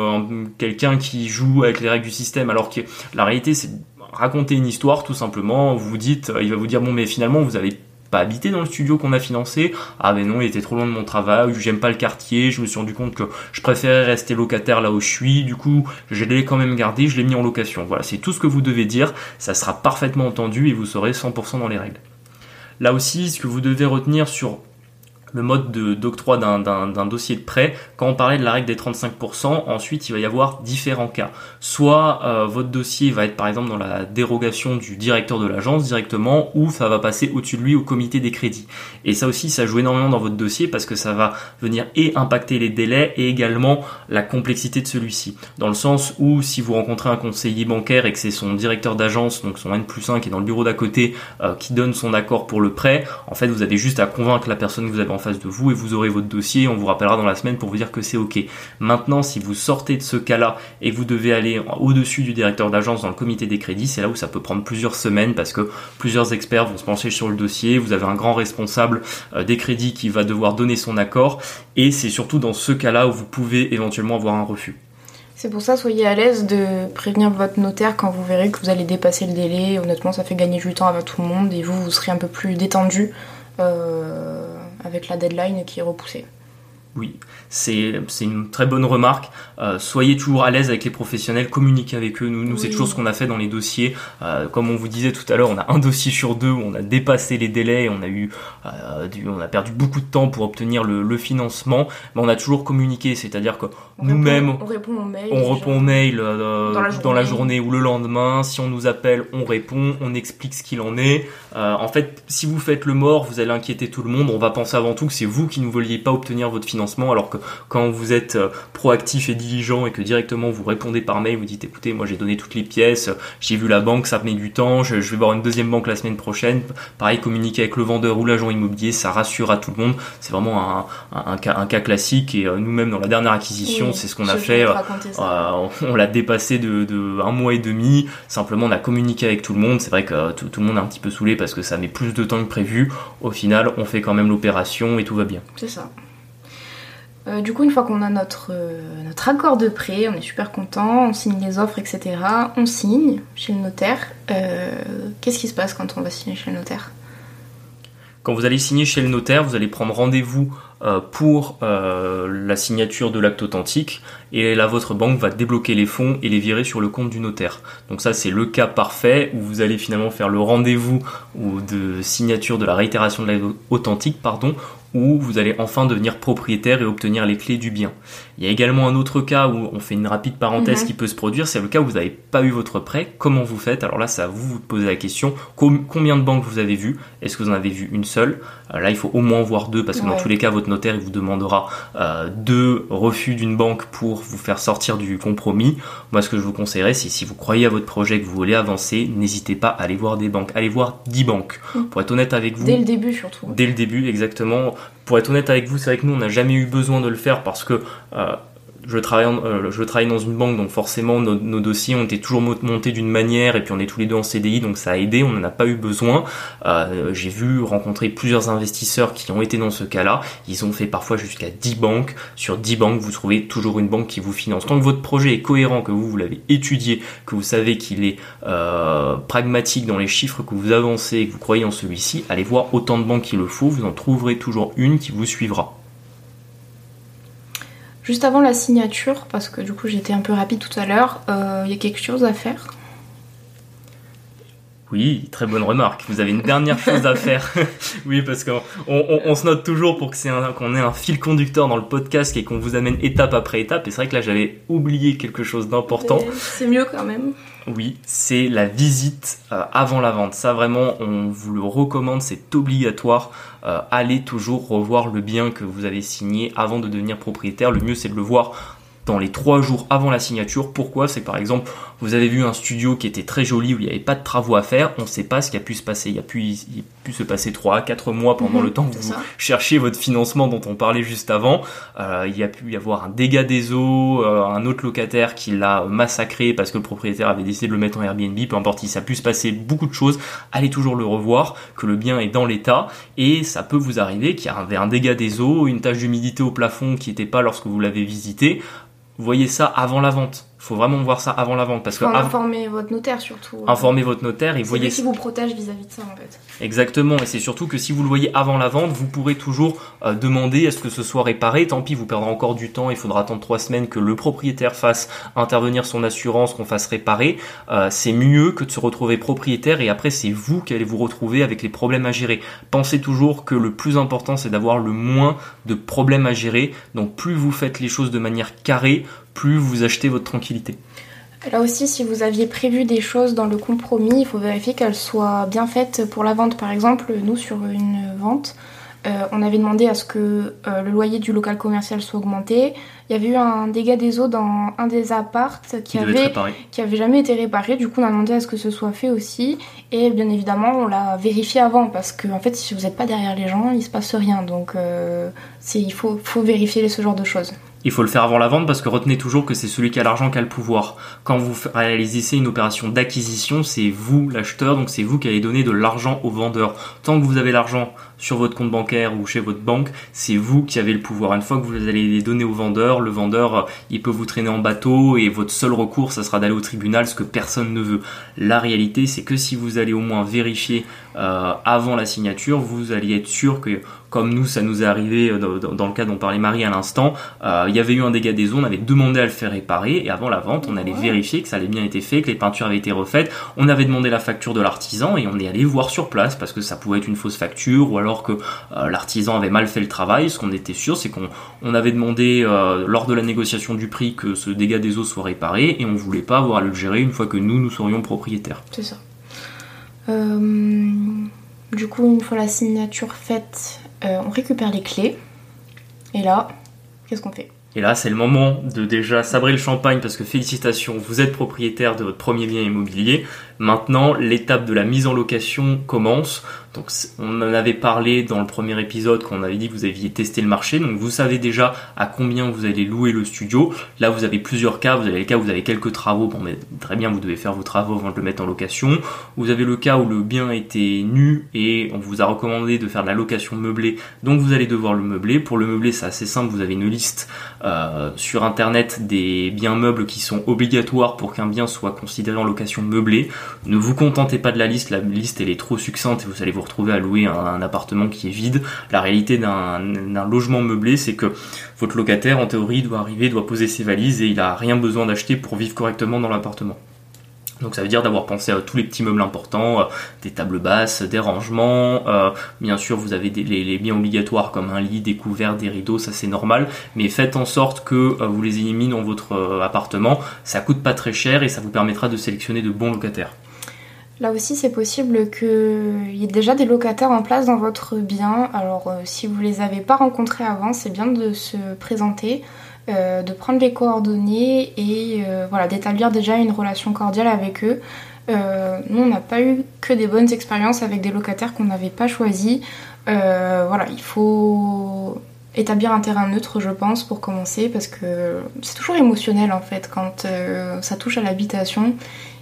quelqu'un qui joue avec les règles du système, alors que la réalité c'est raconter une histoire tout simplement. Vous dites, il va vous dire bon mais finalement vous avez pas habité dans le studio qu'on a financé. Ah mais non, il était trop loin de mon travail, j'aime pas le quartier, je me suis rendu compte que je préférais rester locataire là où je suis, du coup je l'ai quand même gardé, je l'ai mis en location. Voilà, c'est tout ce que vous devez dire, ça sera parfaitement entendu et vous serez 100% dans les règles. Là aussi, ce que vous devez retenir sur le mode d'octroi d'un dossier de prêt, quand on parlait de la règle des 35%, ensuite il va y avoir différents cas. Soit euh, votre dossier va être par exemple dans la dérogation du directeur de l'agence directement, ou ça va passer au-dessus de lui au comité des crédits. Et ça aussi, ça joue énormément dans votre dossier parce que ça va venir et impacter les délais et également la complexité de celui-ci. Dans le sens où si vous rencontrez un conseiller bancaire et que c'est son directeur d'agence, donc son N plus 1 qui est dans le bureau d'à côté, euh, qui donne son accord pour le prêt, en fait vous avez juste à convaincre la personne que vous avez face de vous et vous aurez votre dossier. On vous rappellera dans la semaine pour vous dire que c'est ok. Maintenant, si vous sortez de ce cas-là et vous devez aller au-dessus du directeur d'agence dans le comité des crédits, c'est là où ça peut prendre plusieurs semaines parce que plusieurs experts vont se pencher sur le dossier. Vous avez un grand responsable euh, des crédits qui va devoir donner son accord et c'est surtout dans ce cas-là où vous pouvez éventuellement avoir un refus. C'est pour ça, soyez à l'aise de prévenir votre notaire quand vous verrez que vous allez dépasser le délai. Honnêtement, ça fait gagner du temps à tout le monde et vous, vous serez un peu plus détendu. Euh, avec la deadline qui est repoussée. Oui, c'est une très bonne remarque. Euh, soyez toujours à l'aise avec les professionnels, communiquez avec eux. Nous, nous c'est toujours ce qu'on a fait dans les dossiers. Euh, comme on vous disait tout à l'heure, on a un dossier sur deux où on a dépassé les délais, on a eu, euh, on a perdu beaucoup de temps pour obtenir le, financement, mais on a toujours communiqué. C'est-à-dire que nous-mêmes, on répond aux mails, on répond aux mails dans, la journée ou le lendemain. Si on nous appelle, on répond, on explique ce qu'il en est. en fait, si vous faites le mort, vous allez inquiéter tout le monde. On va penser avant tout que c'est vous qui ne vouliez pas obtenir votre financement alors que quand vous êtes euh, proactif et diligent et que directement vous répondez par mail, vous dites écoutez, moi j'ai donné toutes les pièces, j'ai vu la banque, ça met du temps, je, vais voir une deuxième banque la semaine prochaine. Pareil, communiquer avec le vendeur ou l'agent immobilier, ça rassure à tout le monde. C'est vraiment un, cas, classique et euh, nous-mêmes dans la dernière acquisition, c'est ce qu'on a fait. Euh, on l'a dépassé de, un mois et demi. Simplement, on a communiqué avec tout le monde. C'est vrai que tout, tout le monde est un petit peu saoulé parce que ça met plus de temps que prévu. Au final, on fait quand même l'opération et tout va bien. C'est ça. Euh, du coup, une fois qu'on a notre, euh, notre accord de prêt, on est super content, on signe les offres, etc. On signe chez le notaire. Euh, qu'est-ce qui se passe quand on va signer chez le notaire? Quand vous allez signer chez le notaire, vous allez prendre rendez-vous pour la signature de l'acte authentique et là votre banque va débloquer les fonds et les virer sur le compte du notaire. Donc ça c'est le cas parfait où vous allez finalement faire le rendez-vous ou de signature de la réitération de l'acte authentique pardon où vous allez enfin devenir propriétaire et obtenir les clés du bien. Il y a également un autre cas où on fait une rapide parenthèse Mhm. qui peut se produire, c'est le cas où vous n'avez pas eu votre prêt. Comment vous faites? Alors là, c'est à vous vous de poser la question. Com- combien de banques vous avez vu Est-ce que vous en avez vu une seule? Là, il faut au moins voir deux parce que dans tous les cas, votre notaire il vous demandera euh, deux refus d'une banque pour vous faire sortir du compromis. Moi, ce que je vous conseillerais, c'est si vous croyez à votre projet, que vous voulez avancer, n'hésitez pas à aller voir des banques. Allez voir 10 banques. Mhm. Pour être honnête avec vous, Dès le début surtout. Dès le début, exactement. Pour être honnête avec vous, c'est vrai que nous, on n'a jamais eu besoin de le faire parce que euh, je, travaille en- euh, je travaille dans une banque, donc forcément, nos, dossiers ont été toujours mo- montés d'une manière et puis on est tous les deux en CDI, donc ça a aidé, on n'en a pas eu besoin. Euh, J'ai vu rencontrer plusieurs investisseurs qui ont été dans ce cas-là. Ils ont fait parfois jusqu'à 10 banques. Sur 10 banques, vous trouvez toujours une banque qui vous finance. Tant que votre projet est cohérent, que vous, vous l'avez étudié, que vous savez qu'il est euh, pragmatique dans les chiffres que vous avancez et que vous croyez en celui-ci, allez voir autant de banques qu'il le faut, vous en trouverez toujours une qui vous suivra. Juste avant la signature, parce que du coup j'étais un peu rapide tout à l'heure, euh, il y a quelque chose à faire? Oui, très bonne remarque. Vous avez une dernière chose à faire. oui, parce qu'on on, on se note toujours pour que qu'on ait un fil conducteur dans le podcast et qu'on vous amène étape après étape. Et c'est vrai que là, j'avais oublié quelque chose d'important. C'est mieux quand même. Oui, c'est la visite euh, avant la vente. Ça vraiment, on vous le recommande, c'est obligatoire. Euh, allez toujours revoir le bien que vous avez signé avant de devenir propriétaire. Le mieux, c'est de le voir dans les trois jours avant la signature. Pourquoi? C'est que, par exemple, vous avez vu un studio qui était très joli où il n'y avait pas de travaux à faire. On ne sait pas ce qui a pu se passer. Il a pu, il a pu se passer 3 4 mois pendant Mhm, le temps que vous ça. cherchiez votre financement dont on parlait juste avant. Euh, il y a pu y avoir un dégât des eaux, euh, un autre locataire qui l'a massacré parce que le propriétaire avait décidé de le mettre en Airbnb. Peu importe, il ça a pu se passer beaucoup de choses. Allez toujours le revoir, que le bien est dans l'état et ça peut vous arriver qu'il y avait un dégât des eaux, une tache d'humidité au plafond qui n'était pas lorsque vous l'avez visité. Voyez ça avant la vente. Faut vraiment voir ça avant la vente parce que av- informer votre notaire surtout. informez votre notaire et C'est voyez lui qui vous protège vis-à-vis de ça en fait. Exactement, et c'est surtout que si vous le voyez avant la vente, vous pourrez toujours euh, demander à ce que ce soit réparé. Tant pis, vous perdrez encore du temps. Il faudra attendre trois semaines que le propriétaire fasse intervenir son assurance, qu'on fasse réparer. Euh, c'est mieux que de se retrouver propriétaire et après c'est vous qui allez vous retrouver avec les problèmes à gérer. Pensez toujours que le plus important c'est d'avoir le moins de problèmes à gérer. Donc plus vous faites les choses de manière carrée, plus vous achetez votre tranquillité. Là aussi, si vous aviez prévu des choses dans le compromis, il faut vérifier qu'elles soient bien faites pour la vente. Par exemple, nous, sur une vente, euh, on avait demandé à ce que euh, le loyer du local commercial soit augmenté. Il y avait eu un dégât des eaux dans un des appartes qui avait, qui avait jamais été réparé. Du coup, on a demandé à ce que ce soit fait aussi. Et bien évidemment, on l'a vérifié avant parce que, en fait, si vous n'êtes pas derrière les gens, il se passe rien. Donc, euh, il faut, faut vérifier ce genre de choses. Il faut le faire avant la vente parce que retenez toujours que c'est celui qui a l'argent qui a le pouvoir. Quand vous réalisez une opération d'acquisition, c'est vous l'acheteur, donc c'est vous qui allez donner de l'argent au vendeur. Tant que vous avez l'argent sur votre compte bancaire ou chez votre banque, c'est vous qui avez le pouvoir. Une fois que vous allez les donner au vendeur, le vendeur, euh, il peut vous traîner en bateau et votre seul recours, ça sera d'aller au tribunal, ce que personne ne veut. La réalité, c'est que si vous allez au moins vérifier euh, avant la signature, vous allez être sûr que, comme nous, ça nous est arrivé euh, dans, dans- dans le cas dont parlait Marie à l'instant, euh, il y avait eu un dégât des eaux, on avait demandé à le faire réparer et avant la vente, on allait Ouais. vérifier que ça avait bien été fait, que les peintures avaient été refaites. On avait demandé la facture de l'artisan et on est allé voir sur place parce que ça pouvait être une fausse facture ou alors que euh, l'artisan avait mal fait le travail. Ce qu'on était sûr, c'est qu'on on avait demandé euh, lors de la négociation du prix que ce dégât des eaux soit réparé et on voulait pas avoir à le gérer une fois que nous, nous serions propriétaires. C'est ça. Euh, du coup, une fois la signature faite, on récupère les clés. Et là, qu'est-ce qu'on fait? Et là, c'est le moment de déjà sabrer le champagne parce que félicitations, vous êtes propriétaire de votre premier bien immobilier. Maintenant, l'étape de la mise en location commence. Donc, on en avait parlé dans le premier épisode quand on avait dit que vous aviez testé le marché. Donc, vous savez déjà à combien vous allez louer le studio. Là, vous avez plusieurs cas. Vous avez le cas où vous avez quelques travaux. Bon, mais très bien, vous devez faire vos travaux avant de le mettre en location. Vous avez le cas où le bien était nu et on vous a recommandé de faire de la location meublée. Donc, vous allez devoir le meubler. Pour le meubler, c'est assez simple. Vous avez une liste euh, sur internet des biens meubles qui sont obligatoires pour qu'un bien soit considéré en location meublée. Ne vous contentez pas de la liste, la liste elle est trop succincte et vous allez vous retrouvez à louer un, appartement qui est vide. La réalité d'un logement meublé, c'est que votre locataire, en théorie, doit arriver, doit poser ses valises et il a rien besoin d'acheter pour vivre correctement dans l'appartement. Donc ça veut dire d'avoir pensé à tous les petits meubles importants, euh, des tables basses, des rangements. Euh, bien sûr, vous avez les, biens obligatoires comme un lit, des couverts, des rideaux, ça c'est normal. Mais faites en sorte que euh, vous les mis dans votre appartement. Ça coûte pas très cher et ça vous permettra de sélectionner de bons locataires. Là aussi, c'est possible qu'il y ait déjà des locataires en place dans votre bien. Alors, si vous les avez pas rencontrés avant, c'est bien de se présenter. Euh, de prendre les coordonnées et euh, voilà, d'établir déjà une relation cordiale avec eux. Euh, nous, on n'a pas eu que des bonnes expériences avec des locataires qu'on n'avait pas choisis. voilà, il faut établir un terrain neutre, je pense, pour commencer, parce que c'est toujours émotionnel en fait quand ça touche à l'habitation.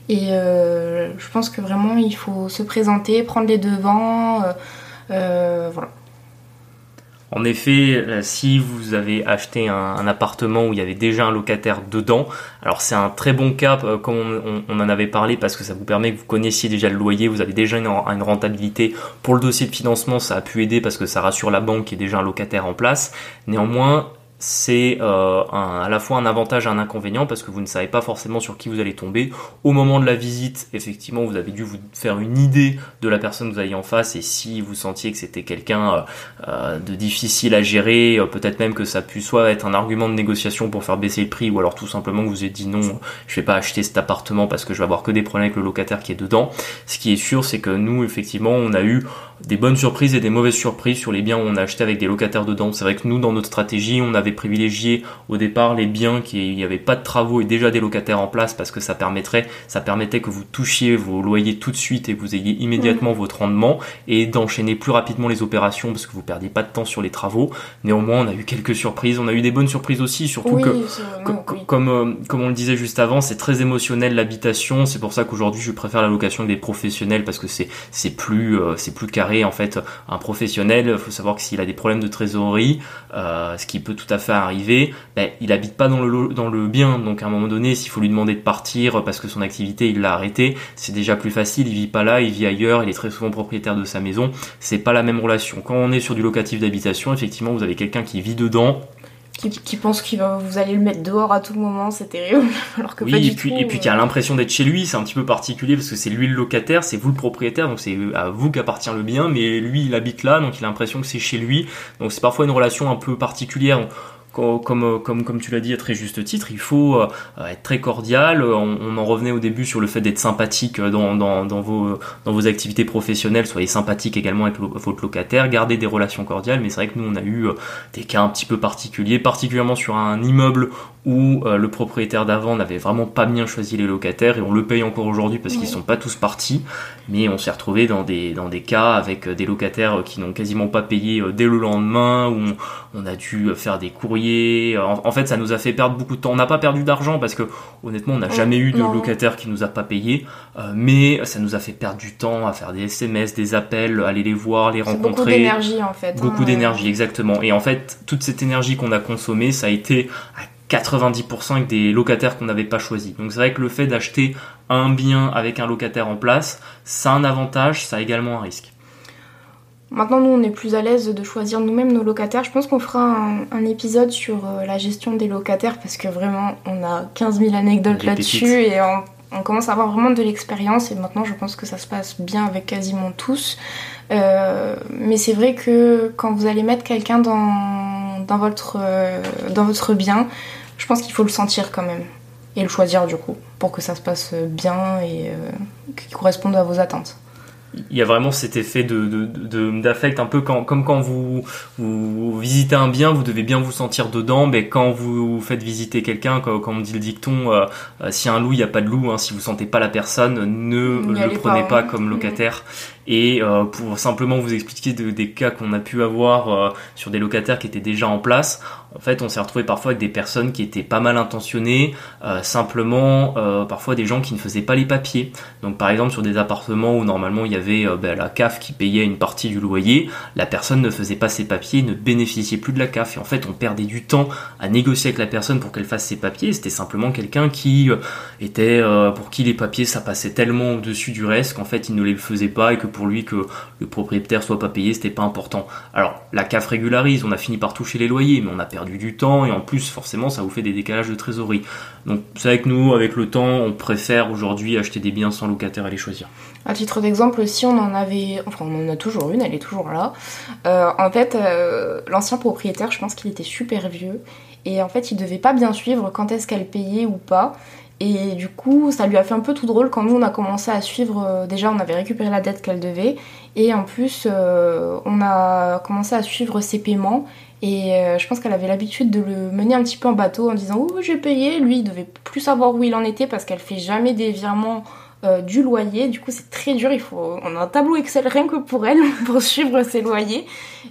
Et je pense que vraiment, il faut se présenter, prendre les devants. voilà. En effet, euh, si vous avez acheté un, appartement où il y avait déjà un locataire dedans, alors c'est un très bon cas, euh, comme on, en avait parlé, parce que ça vous permet que vous connaissiez déjà le loyer, vous avez déjà une, une, rentabilité. Pour le dossier de financement, ça a pu aider parce que ça rassure la banque qui est déjà un locataire en place. Néanmoins, c'est euh, à la fois un avantage et un inconvénient parce que vous ne savez pas forcément sur qui vous allez tomber. Au moment de la visite, effectivement, vous avez dû vous faire une idée de la personne que vous aviez en face et si vous sentiez que c'était quelqu'un euh, euh, de difficile à gérer, peut-être même que ça puisse soit être un argument de négociation pour faire baisser le prix ou alors tout simplement que vous avez dit non, je vais pas acheter cet appartement parce que je vais avoir que des problèmes avec le locataire qui est dedans. Ce qui est sûr, c'est que nous, effectivement, on a eu des bonnes surprises et des mauvaises surprises sur les biens où on a acheté avec des locataires dedans. C'est vrai que nous, dans notre stratégie, on avait privilégié au départ les biens qui n'y avait pas de travaux et déjà des locataires en place parce que ça permettrait, ça permettait que vous touchiez vos loyers tout de suite et vous ayez immédiatement mmh. votre rendement et d'enchaîner plus rapidement les opérations parce que vous perdiez pas de temps sur les travaux. Néanmoins, on a eu quelques surprises. On a eu des bonnes surprises aussi, surtout que, comme, euh, comme on le disait juste avant, c'est très émotionnel l'habitation. C'est pour ça qu'aujourd'hui, je préfère la location des professionnels parce que c'est, c'est plus, euh, c'est plus carré en fait un professionnel. Il faut savoir que s'il a des problèmes de trésorerie, euh, ce qui peut tout à fait arriver, ben, il habite pas dans le bien. Donc à un moment donné, s'il faut lui demander de partir parce que son activité il l'a arrêté, c'est déjà plus facile. Il vit pas là, il vit ailleurs. Il est très souvent propriétaire de sa maison. C'est pas la même relation. Quand on est sur du locatif d'habitation, effectivement, vous avez quelqu'un qui vit dedans qui, pense que vous allez le mettre dehors à tout moment, c'est terrible. Alors que oui, et puis, et puis qui a l'impression d'être chez lui, c'est un petit peu particulier parce que c'est lui le locataire, c'est vous le propriétaire, donc c'est à vous qu'appartient le bien, mais lui il habite là, donc il a l'impression que c'est chez lui. Donc c'est parfois une relation un peu particulière comme, euh, comme, comme tu l'as dit à très juste titre, il faut euh, être très cordial. On, en revenait au début sur le fait d'être sympathique dans, dans, dans, vos, dans vos activités professionnelles. Soyez sympathique également avec votre locataire. Gardez des relations cordiales. Mais c'est vrai que nous, on a eu euh, des cas un petit peu particuliers, particulièrement sur un immeuble où le propriétaire d'avant n'avait vraiment pas bien choisi les locataires et on le paye encore aujourd'hui parce qu'ils sont pas tous partis. Mais on s'est retrouvé dans des, dans des cas avec des locataires qui n'ont quasiment pas payé dès le lendemain, où on a dû faire des courriers en, fait, ça nous a fait perdre beaucoup de temps. On n'a pas perdu d'argent parce que honnêtement, on n'a jamais eu de locataire qui nous a pas payé, euh, mais ça nous a fait perdre du temps à faire des SMS, des appels, aller les voir, les rencontrer. Beaucoup d'énergie en fait. Beaucoup hein. d'énergie, exactement. Et en fait, toute cette énergie qu'on a consommée, ça a été à 90% avec des locataires qu'on n'avait pas choisis. Donc c'est vrai que le fait d'acheter un bien avec un locataire en place, ça a un avantage, ça a également un risque. Maintenant, nous, on est plus à l'aise de choisir nous-mêmes nos locataires. Je pense qu'on fera un, épisode sur euh, la gestion des locataires parce que vraiment, on a 15 000 anecdotes là-dessus et on, commence à avoir vraiment de l'expérience. Et maintenant, je pense que ça se passe bien avec quasiment tous. Euh, mais c'est vrai que quand vous allez mettre quelqu'un dans, dans, votre, euh, dans votre bien, je pense qu'il faut le sentir quand même et le choisir du coup pour que ça se passe bien et qu'il corresponde à vos attentes il y a vraiment cet effet de, d'affect un peu quand, comme quand vous, vous visitez un bien, vous devez bien vous sentir dedans, mais quand vous faites visiter quelqu'un, comme, on dit le dicton, euh, euh, si un loup, il n'y a pas de loup, hein, si vous sentez pas la personne, ne le prenez pas, hein. comme locataire. Et euh, pour simplement vous expliquer des cas qu'on a pu avoir sur des locataires qui étaient déjà en place, en fait, on s'est retrouvé parfois avec des personnes qui étaient pas mal intentionnées, euh, simplement euh, parfois des gens qui ne faisaient pas les papiers. Donc par exemple sur des appartements où normalement il y avait euh, ben, la CAF qui payait une partie du loyer, la personne ne faisait pas ses papiers, ne bénéficiait plus de la CAF. Et en fait, on perdait du temps à négocier avec la personne pour qu'elle fasse ses papiers. C'était simplement quelqu'un qui était pour qui les papiers ça passait tellement au-dessus du reste qu'en fait il ne les faisait pas et que pour lui que le propriétaire soit pas payé, c'était pas important. Alors la CAF régularise, on a fini par toucher les loyers, mais on a perdu du temps et en plus forcément ça vous fait des décalages de trésorerie. Donc c'est avec nous, avec le temps, on préfère aujourd'hui acheter des biens sans locataire et les choisir. À titre d'exemple, si on en avait, enfin on en a toujours une, elle est toujours là. Euh, en fait, euh, l'ancien propriétaire, je pense qu'il était super vieux et en fait il devait pas bien suivre quand est-ce qu'elle payait ou pas. Et du coup, ça lui a fait un peu tout drôle quand nous on a commencé à suivre. euh, déjà, on avait récupéré la dette qu'elle devait, et en plus, euh, on a commencé à suivre ses paiements. Et euh, je pense qu'elle avait l'habitude de le mener un petit peu en bateau en disant Oh, j'ai payé. Lui, il devait plus savoir où il en était parce qu'elle fait jamais des virements du loyer. Du coup, c'est très dur. Il faut, on a un tableau Excel rien que pour elle pour suivre ses loyers.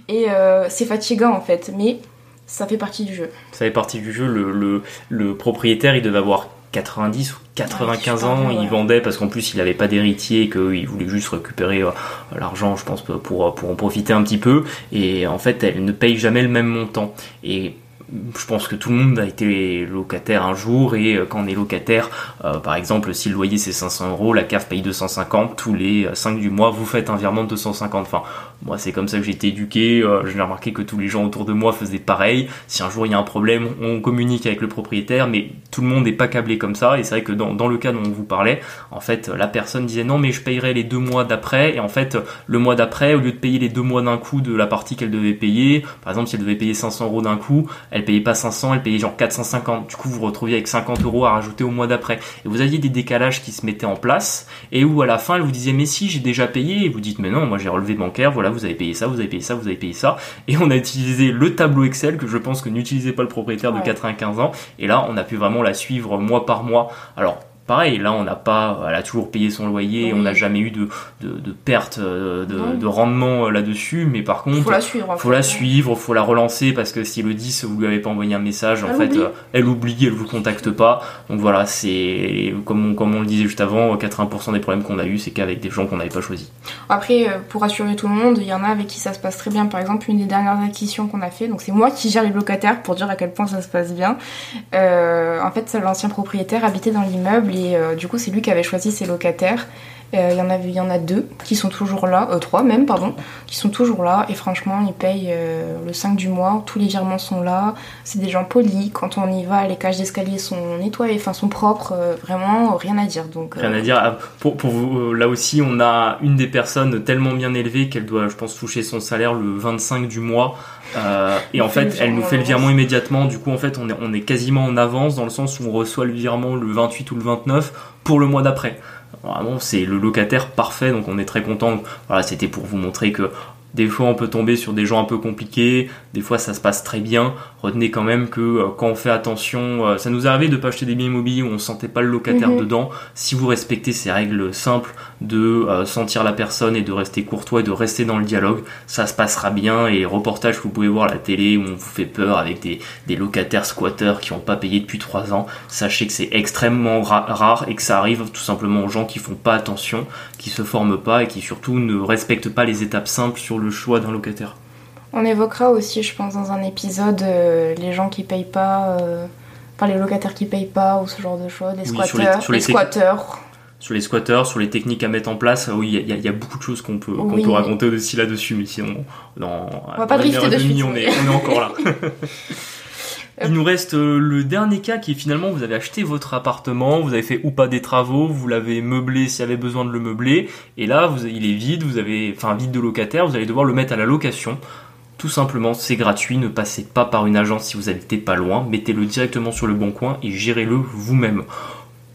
Et c'est fatigant en fait, mais ça fait partie du jeu. Ça fait partie du jeu. Le, le propriétaire, il devait avoir 90 ou 95 Ouais, ans. ouais. Il vendait parce qu'en plus, il n'avait pas d'héritier et qu'il voulait juste récupérer euh, l'argent, je pense, pour, pour en profiter un petit peu. Et en fait, elle ne paye jamais le même montant. Et je pense que tout le monde a été locataire un jour et euh, quand on est locataire, euh, par exemple, si le loyer c'est 500 euros, la CAF paye 250, tous les 5 du mois, vous faites un virement de 250. Enfin, moi c'est comme ça que j'ai été éduqué, euh, j'ai remarqué que tous les gens autour de moi faisaient pareil. Si un jour il y a un problème, on communique avec le propriétaire, mais tout le monde n'est pas câblé comme ça. Et c'est vrai que dans, dans le cas dont on vous parlait, en fait, la personne disait non mais je payerai les deux mois d'après, et en fait, le mois d'après, au lieu de payer les deux mois d'un coup de la partie qu'elle devait payer, par exemple si elle devait payer 500 euros d'un coup, elle payait pas 500, elle payait genre 450. Du coup, vous vous retrouviez avec 50 euros à rajouter au mois d'après. Et vous aviez des décalages qui se mettaient en place, et où à la fin, elle vous disait, mais si, j'ai déjà payé, et vous dites, mais non, moi j'ai relevé bancaire, voilà, vous avez payé ça, vous avez payé ça, vous avez payé ça. Et on a utilisé le tableau Excel que je pense que n'utilisait pas le propriétaire de Ouais. 95 ans. Et là, on a pu vraiment la suivre mois par mois. Alors, Pareil, là on n'a pas, elle a toujours payé son loyer, Oui. on n'a jamais eu de, de, de perte euh, de, rendement euh, là-dessus, mais par contre, Faut la suivre. en faut fait. la suivre, faut la relancer parce que si le 10 vous lui avez pas envoyé un message, en fait, oublie. euh, elle oublie, elle vous contacte pas. Donc voilà, c'est comme on, comme on le disait juste avant, 80% des problèmes qu'on a eu, c'est qu'avec des gens qu'on n'avait pas choisis. Après, pour rassurer tout le monde, il y en a avec qui ça se passe très bien. Par exemple, une des dernières acquisitions qu'on a fait, donc c'est moi qui gère les locataires pour dire à quel point ça se passe bien. Euh, en fait, l'ancien propriétaire habitait dans l'immeuble et euh, du coup, c'est lui qui avait choisi ses locataires. Euh, Il y en avait, il y en a deux qui sont toujours là, euh, trois même, pardon, qui sont toujours là. Et franchement, ils payent euh, le 5 du mois. Tous les virements sont là. C'est des gens polis. Quand on y va, les cages d'escalier sont nettoyées, enfin sont propres. vraiment, rien à dire. Donc, Rien à dire. Ah, Pour, pour vous, là aussi, on a une des personnes tellement bien élevée qu'elle doit, je pense, toucher son salaire le 25 du mois. Euh, et en fait le fait, elle nous fait le en virement immédiatement. Du coup, en fait, on est, on est quasiment en avance dans le sens où on reçoit le virement le 28 ou le 29 pour le mois d'après. Vraiment, c'est le locataire parfait, donc on est très content. Voilà, c'était pour vous montrer que des fois on peut tomber sur des gens un peu compliqués, des fois ça se passe très bien. Retenez quand même que euh, quand on fait attention, euh, ça nous arrivé de pas acheter des biens immobiliers où on sentait pas le locataire Mhm. dedans. Si vous respectez ces règles simples de euh, sentir la personne et de rester courtois et de rester dans le dialogue, ça se passera bien. Et les reportages que vous pouvez voir à la télé où on vous fait peur avec des, des locataires squatteurs qui n'ont pas payé depuis trois ans, sachez que c'est extrêmement ra- rare et que ça arrive tout simplement aux gens qui font pas attention, qui se forment pas et qui surtout ne respectent pas les étapes simples sur le choix d'un locataire. On évoquera aussi, je pense, dans un épisode, euh, les gens qui payent pas, euh, enfin les locataires qui payent pas ou ce genre de choses, les Oui, sur les- squatteurs, sur les, les techni- squatteurs. Sur les squatteurs, sur les techniques à mettre en place, oui, il y, a- il y a beaucoup de choses qu'on peut, Oui. peut raconter aussi là-dessus, mais sinon, dans, On va pas dans drifter de suite, on, mais- est, on est encore là. Il nous reste euh, le dernier cas qui est finalement vous avez acheté votre appartement, vous avez fait ou pas des travaux, vous l'avez meublé s'il y avait besoin de le meubler, et là vous, il est vide, vous avez, enfin vide de locataire, vous allez devoir le mettre à la location. Tout simplement, c'est gratuit, ne passez pas par une agence si vous habitez pas loin, mettez-le directement sur le bon coin et gérez-le vous-même.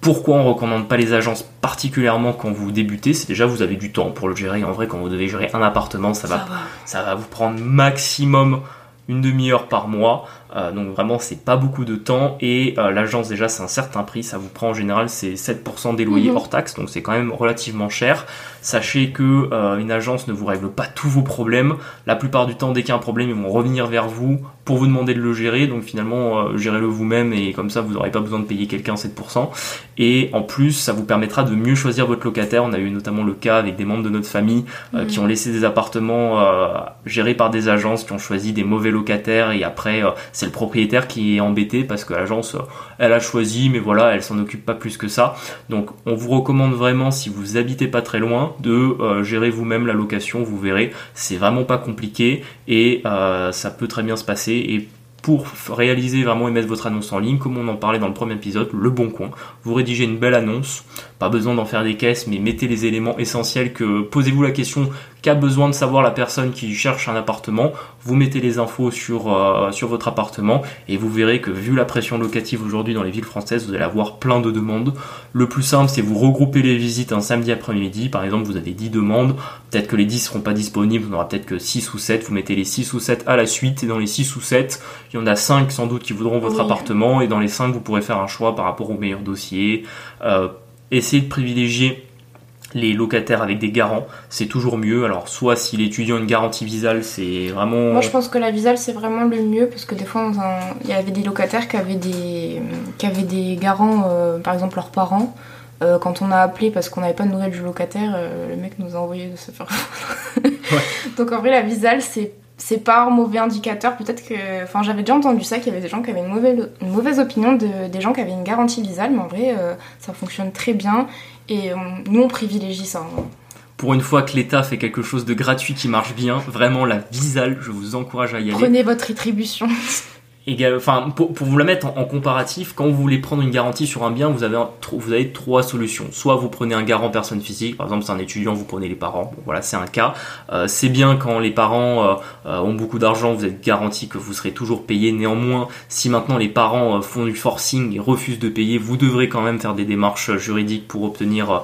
Pourquoi on recommande pas les agences particulièrement quand vous débutez? C'est déjà vous avez du temps pour le gérer. En vrai, quand vous devez gérer un appartement, ça va Ça va. ça va vous prendre maximum une demi-heure par mois. Euh, donc vraiment, c'est pas beaucoup de temps. Et euh, l'agence, déjà, c'est un certain prix. Ça vous prend en général, c'est 7% des loyers Mhm. hors taxe. Donc c'est quand même relativement cher. Sachez que euh, une agence ne vous règle pas tous vos problèmes. La plupart du temps, dès qu'il y a un problème, ils vont revenir vers vous pour vous demander de le gérer. Donc finalement, gérez-le vous-même et comme ça, vous n'aurez pas besoin de payer quelqu'un 7%. Et en plus, ça vous permettra de mieux choisir votre locataire. On a eu notamment le cas avec des membres de notre famille Mhm. qui ont laissé des appartements gérés par des agences qui ont choisi des mauvais locataires et après c'est le propriétaire qui est embêté parce que l'agence, elle a choisi, mais voilà, elle s'en occupe pas plus que ça. Donc on vous recommande vraiment, si vous habitez pas très loin, de gérer vous-même la location. Vous verrez, c'est vraiment pas compliqué et ça peut très bien se passer. Et pour réaliser vraiment et mettre votre annonce en ligne, comme on en parlait dans le premier épisode, le bon coin. Vous rédigez une belle annonce, pas besoin d'en faire des caisses, mais mettez les éléments essentiels que posez-vous la question qu'a besoin de savoir la personne qui cherche un appartement. Vous mettez les infos sur, euh, sur votre appartement et vous verrez que vu la pression locative aujourd'hui dans les villes françaises, vous allez avoir plein de demandes. Le plus simple, c'est vous regrouper les visites un samedi après-midi. Par exemple, vous avez 10 demandes. Peut-être que les 10 seront pas disponibles, vous n'aura peut-être que 6 ou 7. Vous mettez les 6 ou 7 à la suite et dans les 6 ou 7, il y en a 5 sans doute qui voudront votre appartement et dans les 5, vous pourrez faire un choix par rapport au meilleur dossier. Euh, essayez de privilégier les locataires avec des garants, c'est toujours mieux. Alors, soit si l'étudiant a une garantie visale, c'est vraiment. Moi, je pense que la visale, c'est vraiment le mieux parce que des fois, il y avait des locataires qui avaient des, qui avaient des garants, euh, par exemple leurs parents. Euh, quand on a appelé parce qu'on n'avait pas de nouvelles du locataire, euh, le mec nous a envoyé de se faire. Donc, en vrai, la visale, c'est c'est pas un mauvais indicateur. Peut-être que. Enfin, j'avais déjà entendu ça, qu'il y avait des gens qui avaient une mauvaise, une mauvaise opinion de, des gens qui avaient une garantie visale, mais en vrai, ça fonctionne très bien. Et nous, on privilégie ça. Hein. Pour une fois que l'État fait quelque chose de gratuit qui marche bien, vraiment la Visale, je vous encourage à y aller. Prenez votre rétribution. enfin, pour, vous la mettre en, comparatif, quand vous voulez prendre une garantie sur un bien, vous avez, trois solutions. Soit vous prenez un garant personne physique, par exemple c'est un étudiant, vous prenez les parents. voilà, c'est un cas. Euh, c'est bien quand les parents euh, euh, ont beaucoup d'argent, vous êtes garanti que vous serez toujours payé. Néanmoins, si maintenant les parents font du forcing et refusent de payer, vous devrez quand même faire des démarches juridiques pour obtenir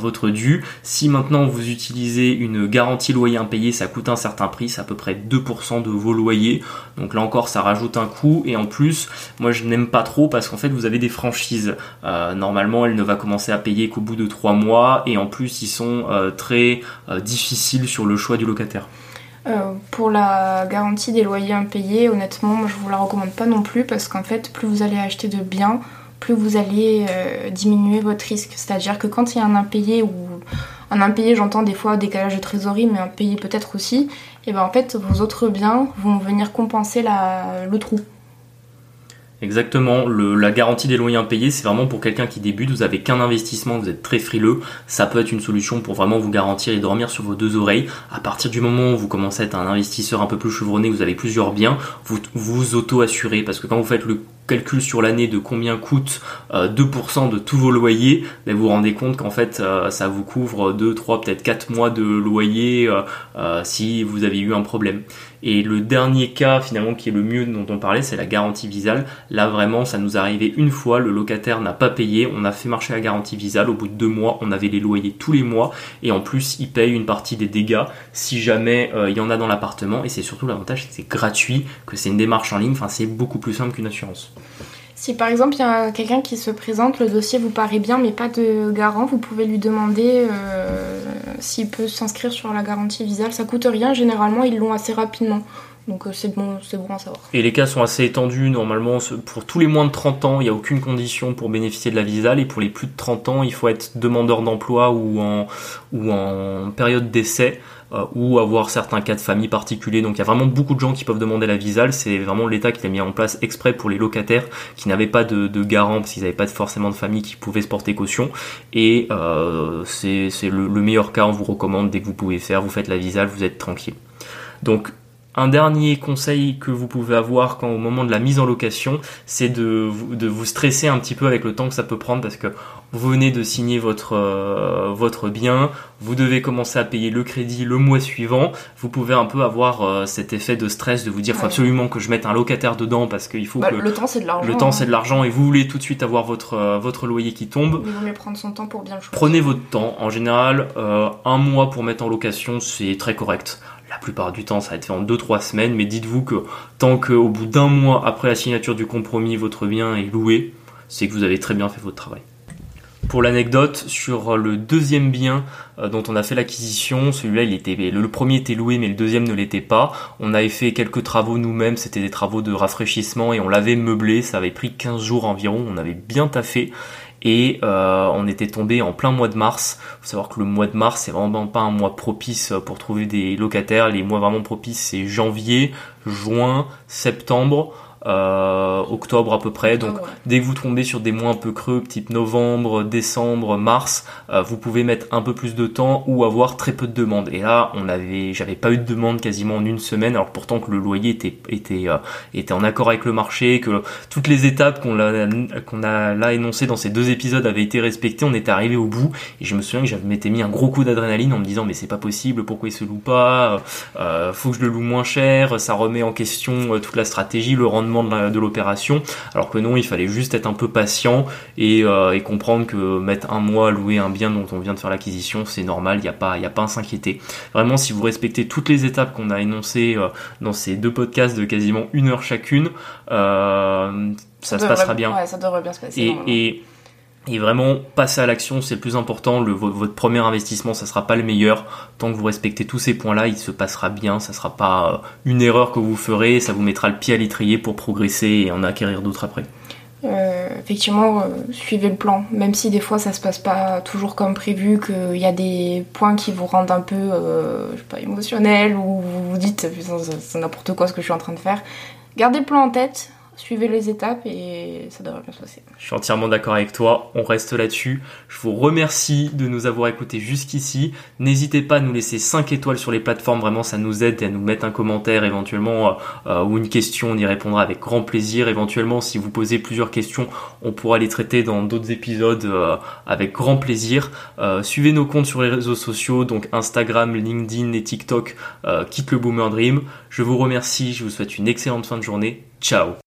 votre dû. Si maintenant vous utilisez une garantie loyer impayé, ça coûte un certain prix, c'est à peu près 2% de vos loyers. Donc là encore, ça rajoute un coût et en plus moi je n'aime pas trop parce qu'en fait vous avez des franchises euh, normalement elle ne va commencer à payer qu'au bout de trois mois et en plus ils sont euh, très euh, difficiles sur le choix du locataire pour la garantie des loyers impayés, honnêtement, je vous la recommande pas non plus parce qu'en fait, plus vous allez acheter de biens, plus vous allez diminuer votre risque. C'est-à-dire que quand il y a un impayé ou un impayé, j'entends des fois décalage de trésorerie, mais un payé peut-être aussi, et ben en fait vos autres biens vont venir compenser le trou. Exactement, la garantie des loyers impayés, c'est vraiment pour quelqu'un qui débute, vous avez qu'un investissement, vous êtes très frileux, ça peut être une solution pour vraiment vous garantir et dormir sur vos deux oreilles. À partir du moment où vous commencez à être un investisseur un peu plus chevronné, vous avez plusieurs biens, vous vous auto-assurez, parce que quand vous faites le calcul sur l'année de combien coûte 2% euh, de tous vos loyers, vous vous rendez compte qu'en fait euh, ça vous couvre 2, 3, peut-être 4 mois de loyer euh, si vous avez eu un problème. Et le dernier cas finalement qui est le mieux dont on parlait, c'est la garantie visale. Là vraiment, ça nous est arrivé une fois, le locataire n'a pas payé, on a fait marcher la garantie visale, au bout de deux mois, on avait les loyers tous les mois, et en plus, il paye une partie des dégâts si jamais il y en a dans l'appartement, et c'est surtout l'avantage, c'est que c'est gratuit, que c'est une démarche en ligne, enfin c'est beaucoup plus simple qu'une assurance. Si par exemple il y a quelqu'un qui se présente, le dossier vous paraît bien mais pas de garant, vous pouvez lui demander euh, s'il peut s'inscrire sur la garantie visale. Ça coûte rien, généralement ils l'ont assez rapidement. Donc euh, c'est bon, à savoir. Et les cas sont assez étendus. Normalement, pour tous les moins de 30 ans, il n'y a aucune condition pour bénéficier de la visale. Et pour les plus de 30 ans, il faut être demandeur d'emploi ou en, ou en période d'essai. Euh, ou avoir certains cas de famille particuliers. Donc il y a vraiment beaucoup de gens qui peuvent demander la visale. C'est vraiment l'État qui l'a mis en place exprès pour les locataires qui n'avaient pas de, garant parce qu'ils n'avaient pas forcément de famille qui pouvait se porter caution. Et euh, c'est le, le, meilleur cas, on vous recommande dès que vous pouvez faire. Vous faites la visale, vous êtes tranquille. Donc un dernier conseil que vous pouvez avoir quand au moment de la mise en location, c'est de, de vous stresser un petit peu avec le temps que ça peut prendre parce que vous venez de signer votre, euh, votre bien, vous devez commencer à payer le crédit le mois suivant, vous pouvez un peu avoir euh, cet effet de stress de vous dire faut absolument que je mette un locataire dedans parce qu'il faut bah, que le temps c'est de l'argent. Le temps c'est de hein. l'argent et vous voulez tout de suite avoir votre euh, votre loyer qui tombe. Il vaut mieux prendre son temps pour bien le choisir. Prenez votre temps. En général, un mois pour mettre en location c'est très correct. La plupart du temps, ça va être fait en 2-3 semaines, mais dites-vous que tant qu'au bout d'un mois après la signature du compromis, votre bien est loué, c'est que vous avez très bien fait votre travail. Pour l'anecdote, sur le deuxième bien euh, dont on a fait l'acquisition, celui-là, il était, le premier était loué, mais le deuxième ne l'était pas. On avait fait quelques travaux nous-mêmes, c'était des travaux de rafraîchissement et on l'avait meublé. Ça avait pris 15 jours environ, on avait bien taffé. Et euh, on était tombé en plein mois de mars. Faut savoir que le mois de mars c'est vraiment pas un mois propice pour trouver des locataires. Les mois vraiment propices c'est janvier, juin, septembre euh, octobre à peu près. Donc dès que vous tombez sur des mois un peu creux, type novembre, décembre, mars, euh, vous pouvez mettre un peu plus de temps ou avoir très peu de demandes. Et là, on avait, j'avais pas eu de demande quasiment en une semaine, alors pourtant que le loyer était était euh, était en accord avec le marché, que toutes les étapes qu'on a qu'on a là énoncées dans ces deux épisodes avaient été respectées. On était arrivé au bout et je me souviens que j'avais m'étais mis un gros coup d'adrénaline en me disant mais c'est pas possible, pourquoi il se loue pas, euh, faut que je le loue moins cher, ça remet en question toute la stratégie, le rendement de l'opération, alors que non, il fallait juste être un peu patient euh, et, comprendre que mettre un mois à louer un bien dont on vient de faire l'acquisition, c'est normal, il n'y a pas, il a pas à s'inquiéter. Vraiment, si vous respectez toutes les étapes qu'on a énoncées euh, dans ces deux podcasts de quasiment une heure chacune, euh, ça, se passera bien. Ouais, ça devrait bien se passer. et et vraiment, passer à l'action, c'est le plus important. Votre premier investissement, ça sera pas le meilleur. Tant que vous respectez tous ces points-là, il se passera bien. Ça sera pas euh, une erreur que vous ferez. Ça vous mettra le pied à l'étrier pour progresser et en acquérir d'autres après. Euh, effectivement, euh, suivez le plan. Même si des fois ça se passe pas toujours comme prévu, qu'il y a des points qui vous rendent un peu, pas, émotionnel ou vous vous dites c'est n'importe quoi ce que je suis en train de faire. Gardez le plan en tête suivez les étapes et ça devrait bien se passer. Je suis entièrement d'accord avec toi, on reste là-dessus. Je vous remercie de nous avoir écoutés jusqu'ici. N'hésitez pas à nous laisser 5 étoiles sur les plateformes, vraiment ça nous aide et à nous mettre un commentaire éventuellement euh, euh, ou une question, on y répondra avec grand plaisir. Éventuellement, si vous posez plusieurs questions, on pourra les traiter dans d'autres épisodes euh, avec grand plaisir. suivez nos comptes sur les réseaux sociaux, donc Instagram, LinkedIn et TikTok, quitte le Boomer Dream. Je vous remercie, je vous souhaite une excellente fin de journée. Ciao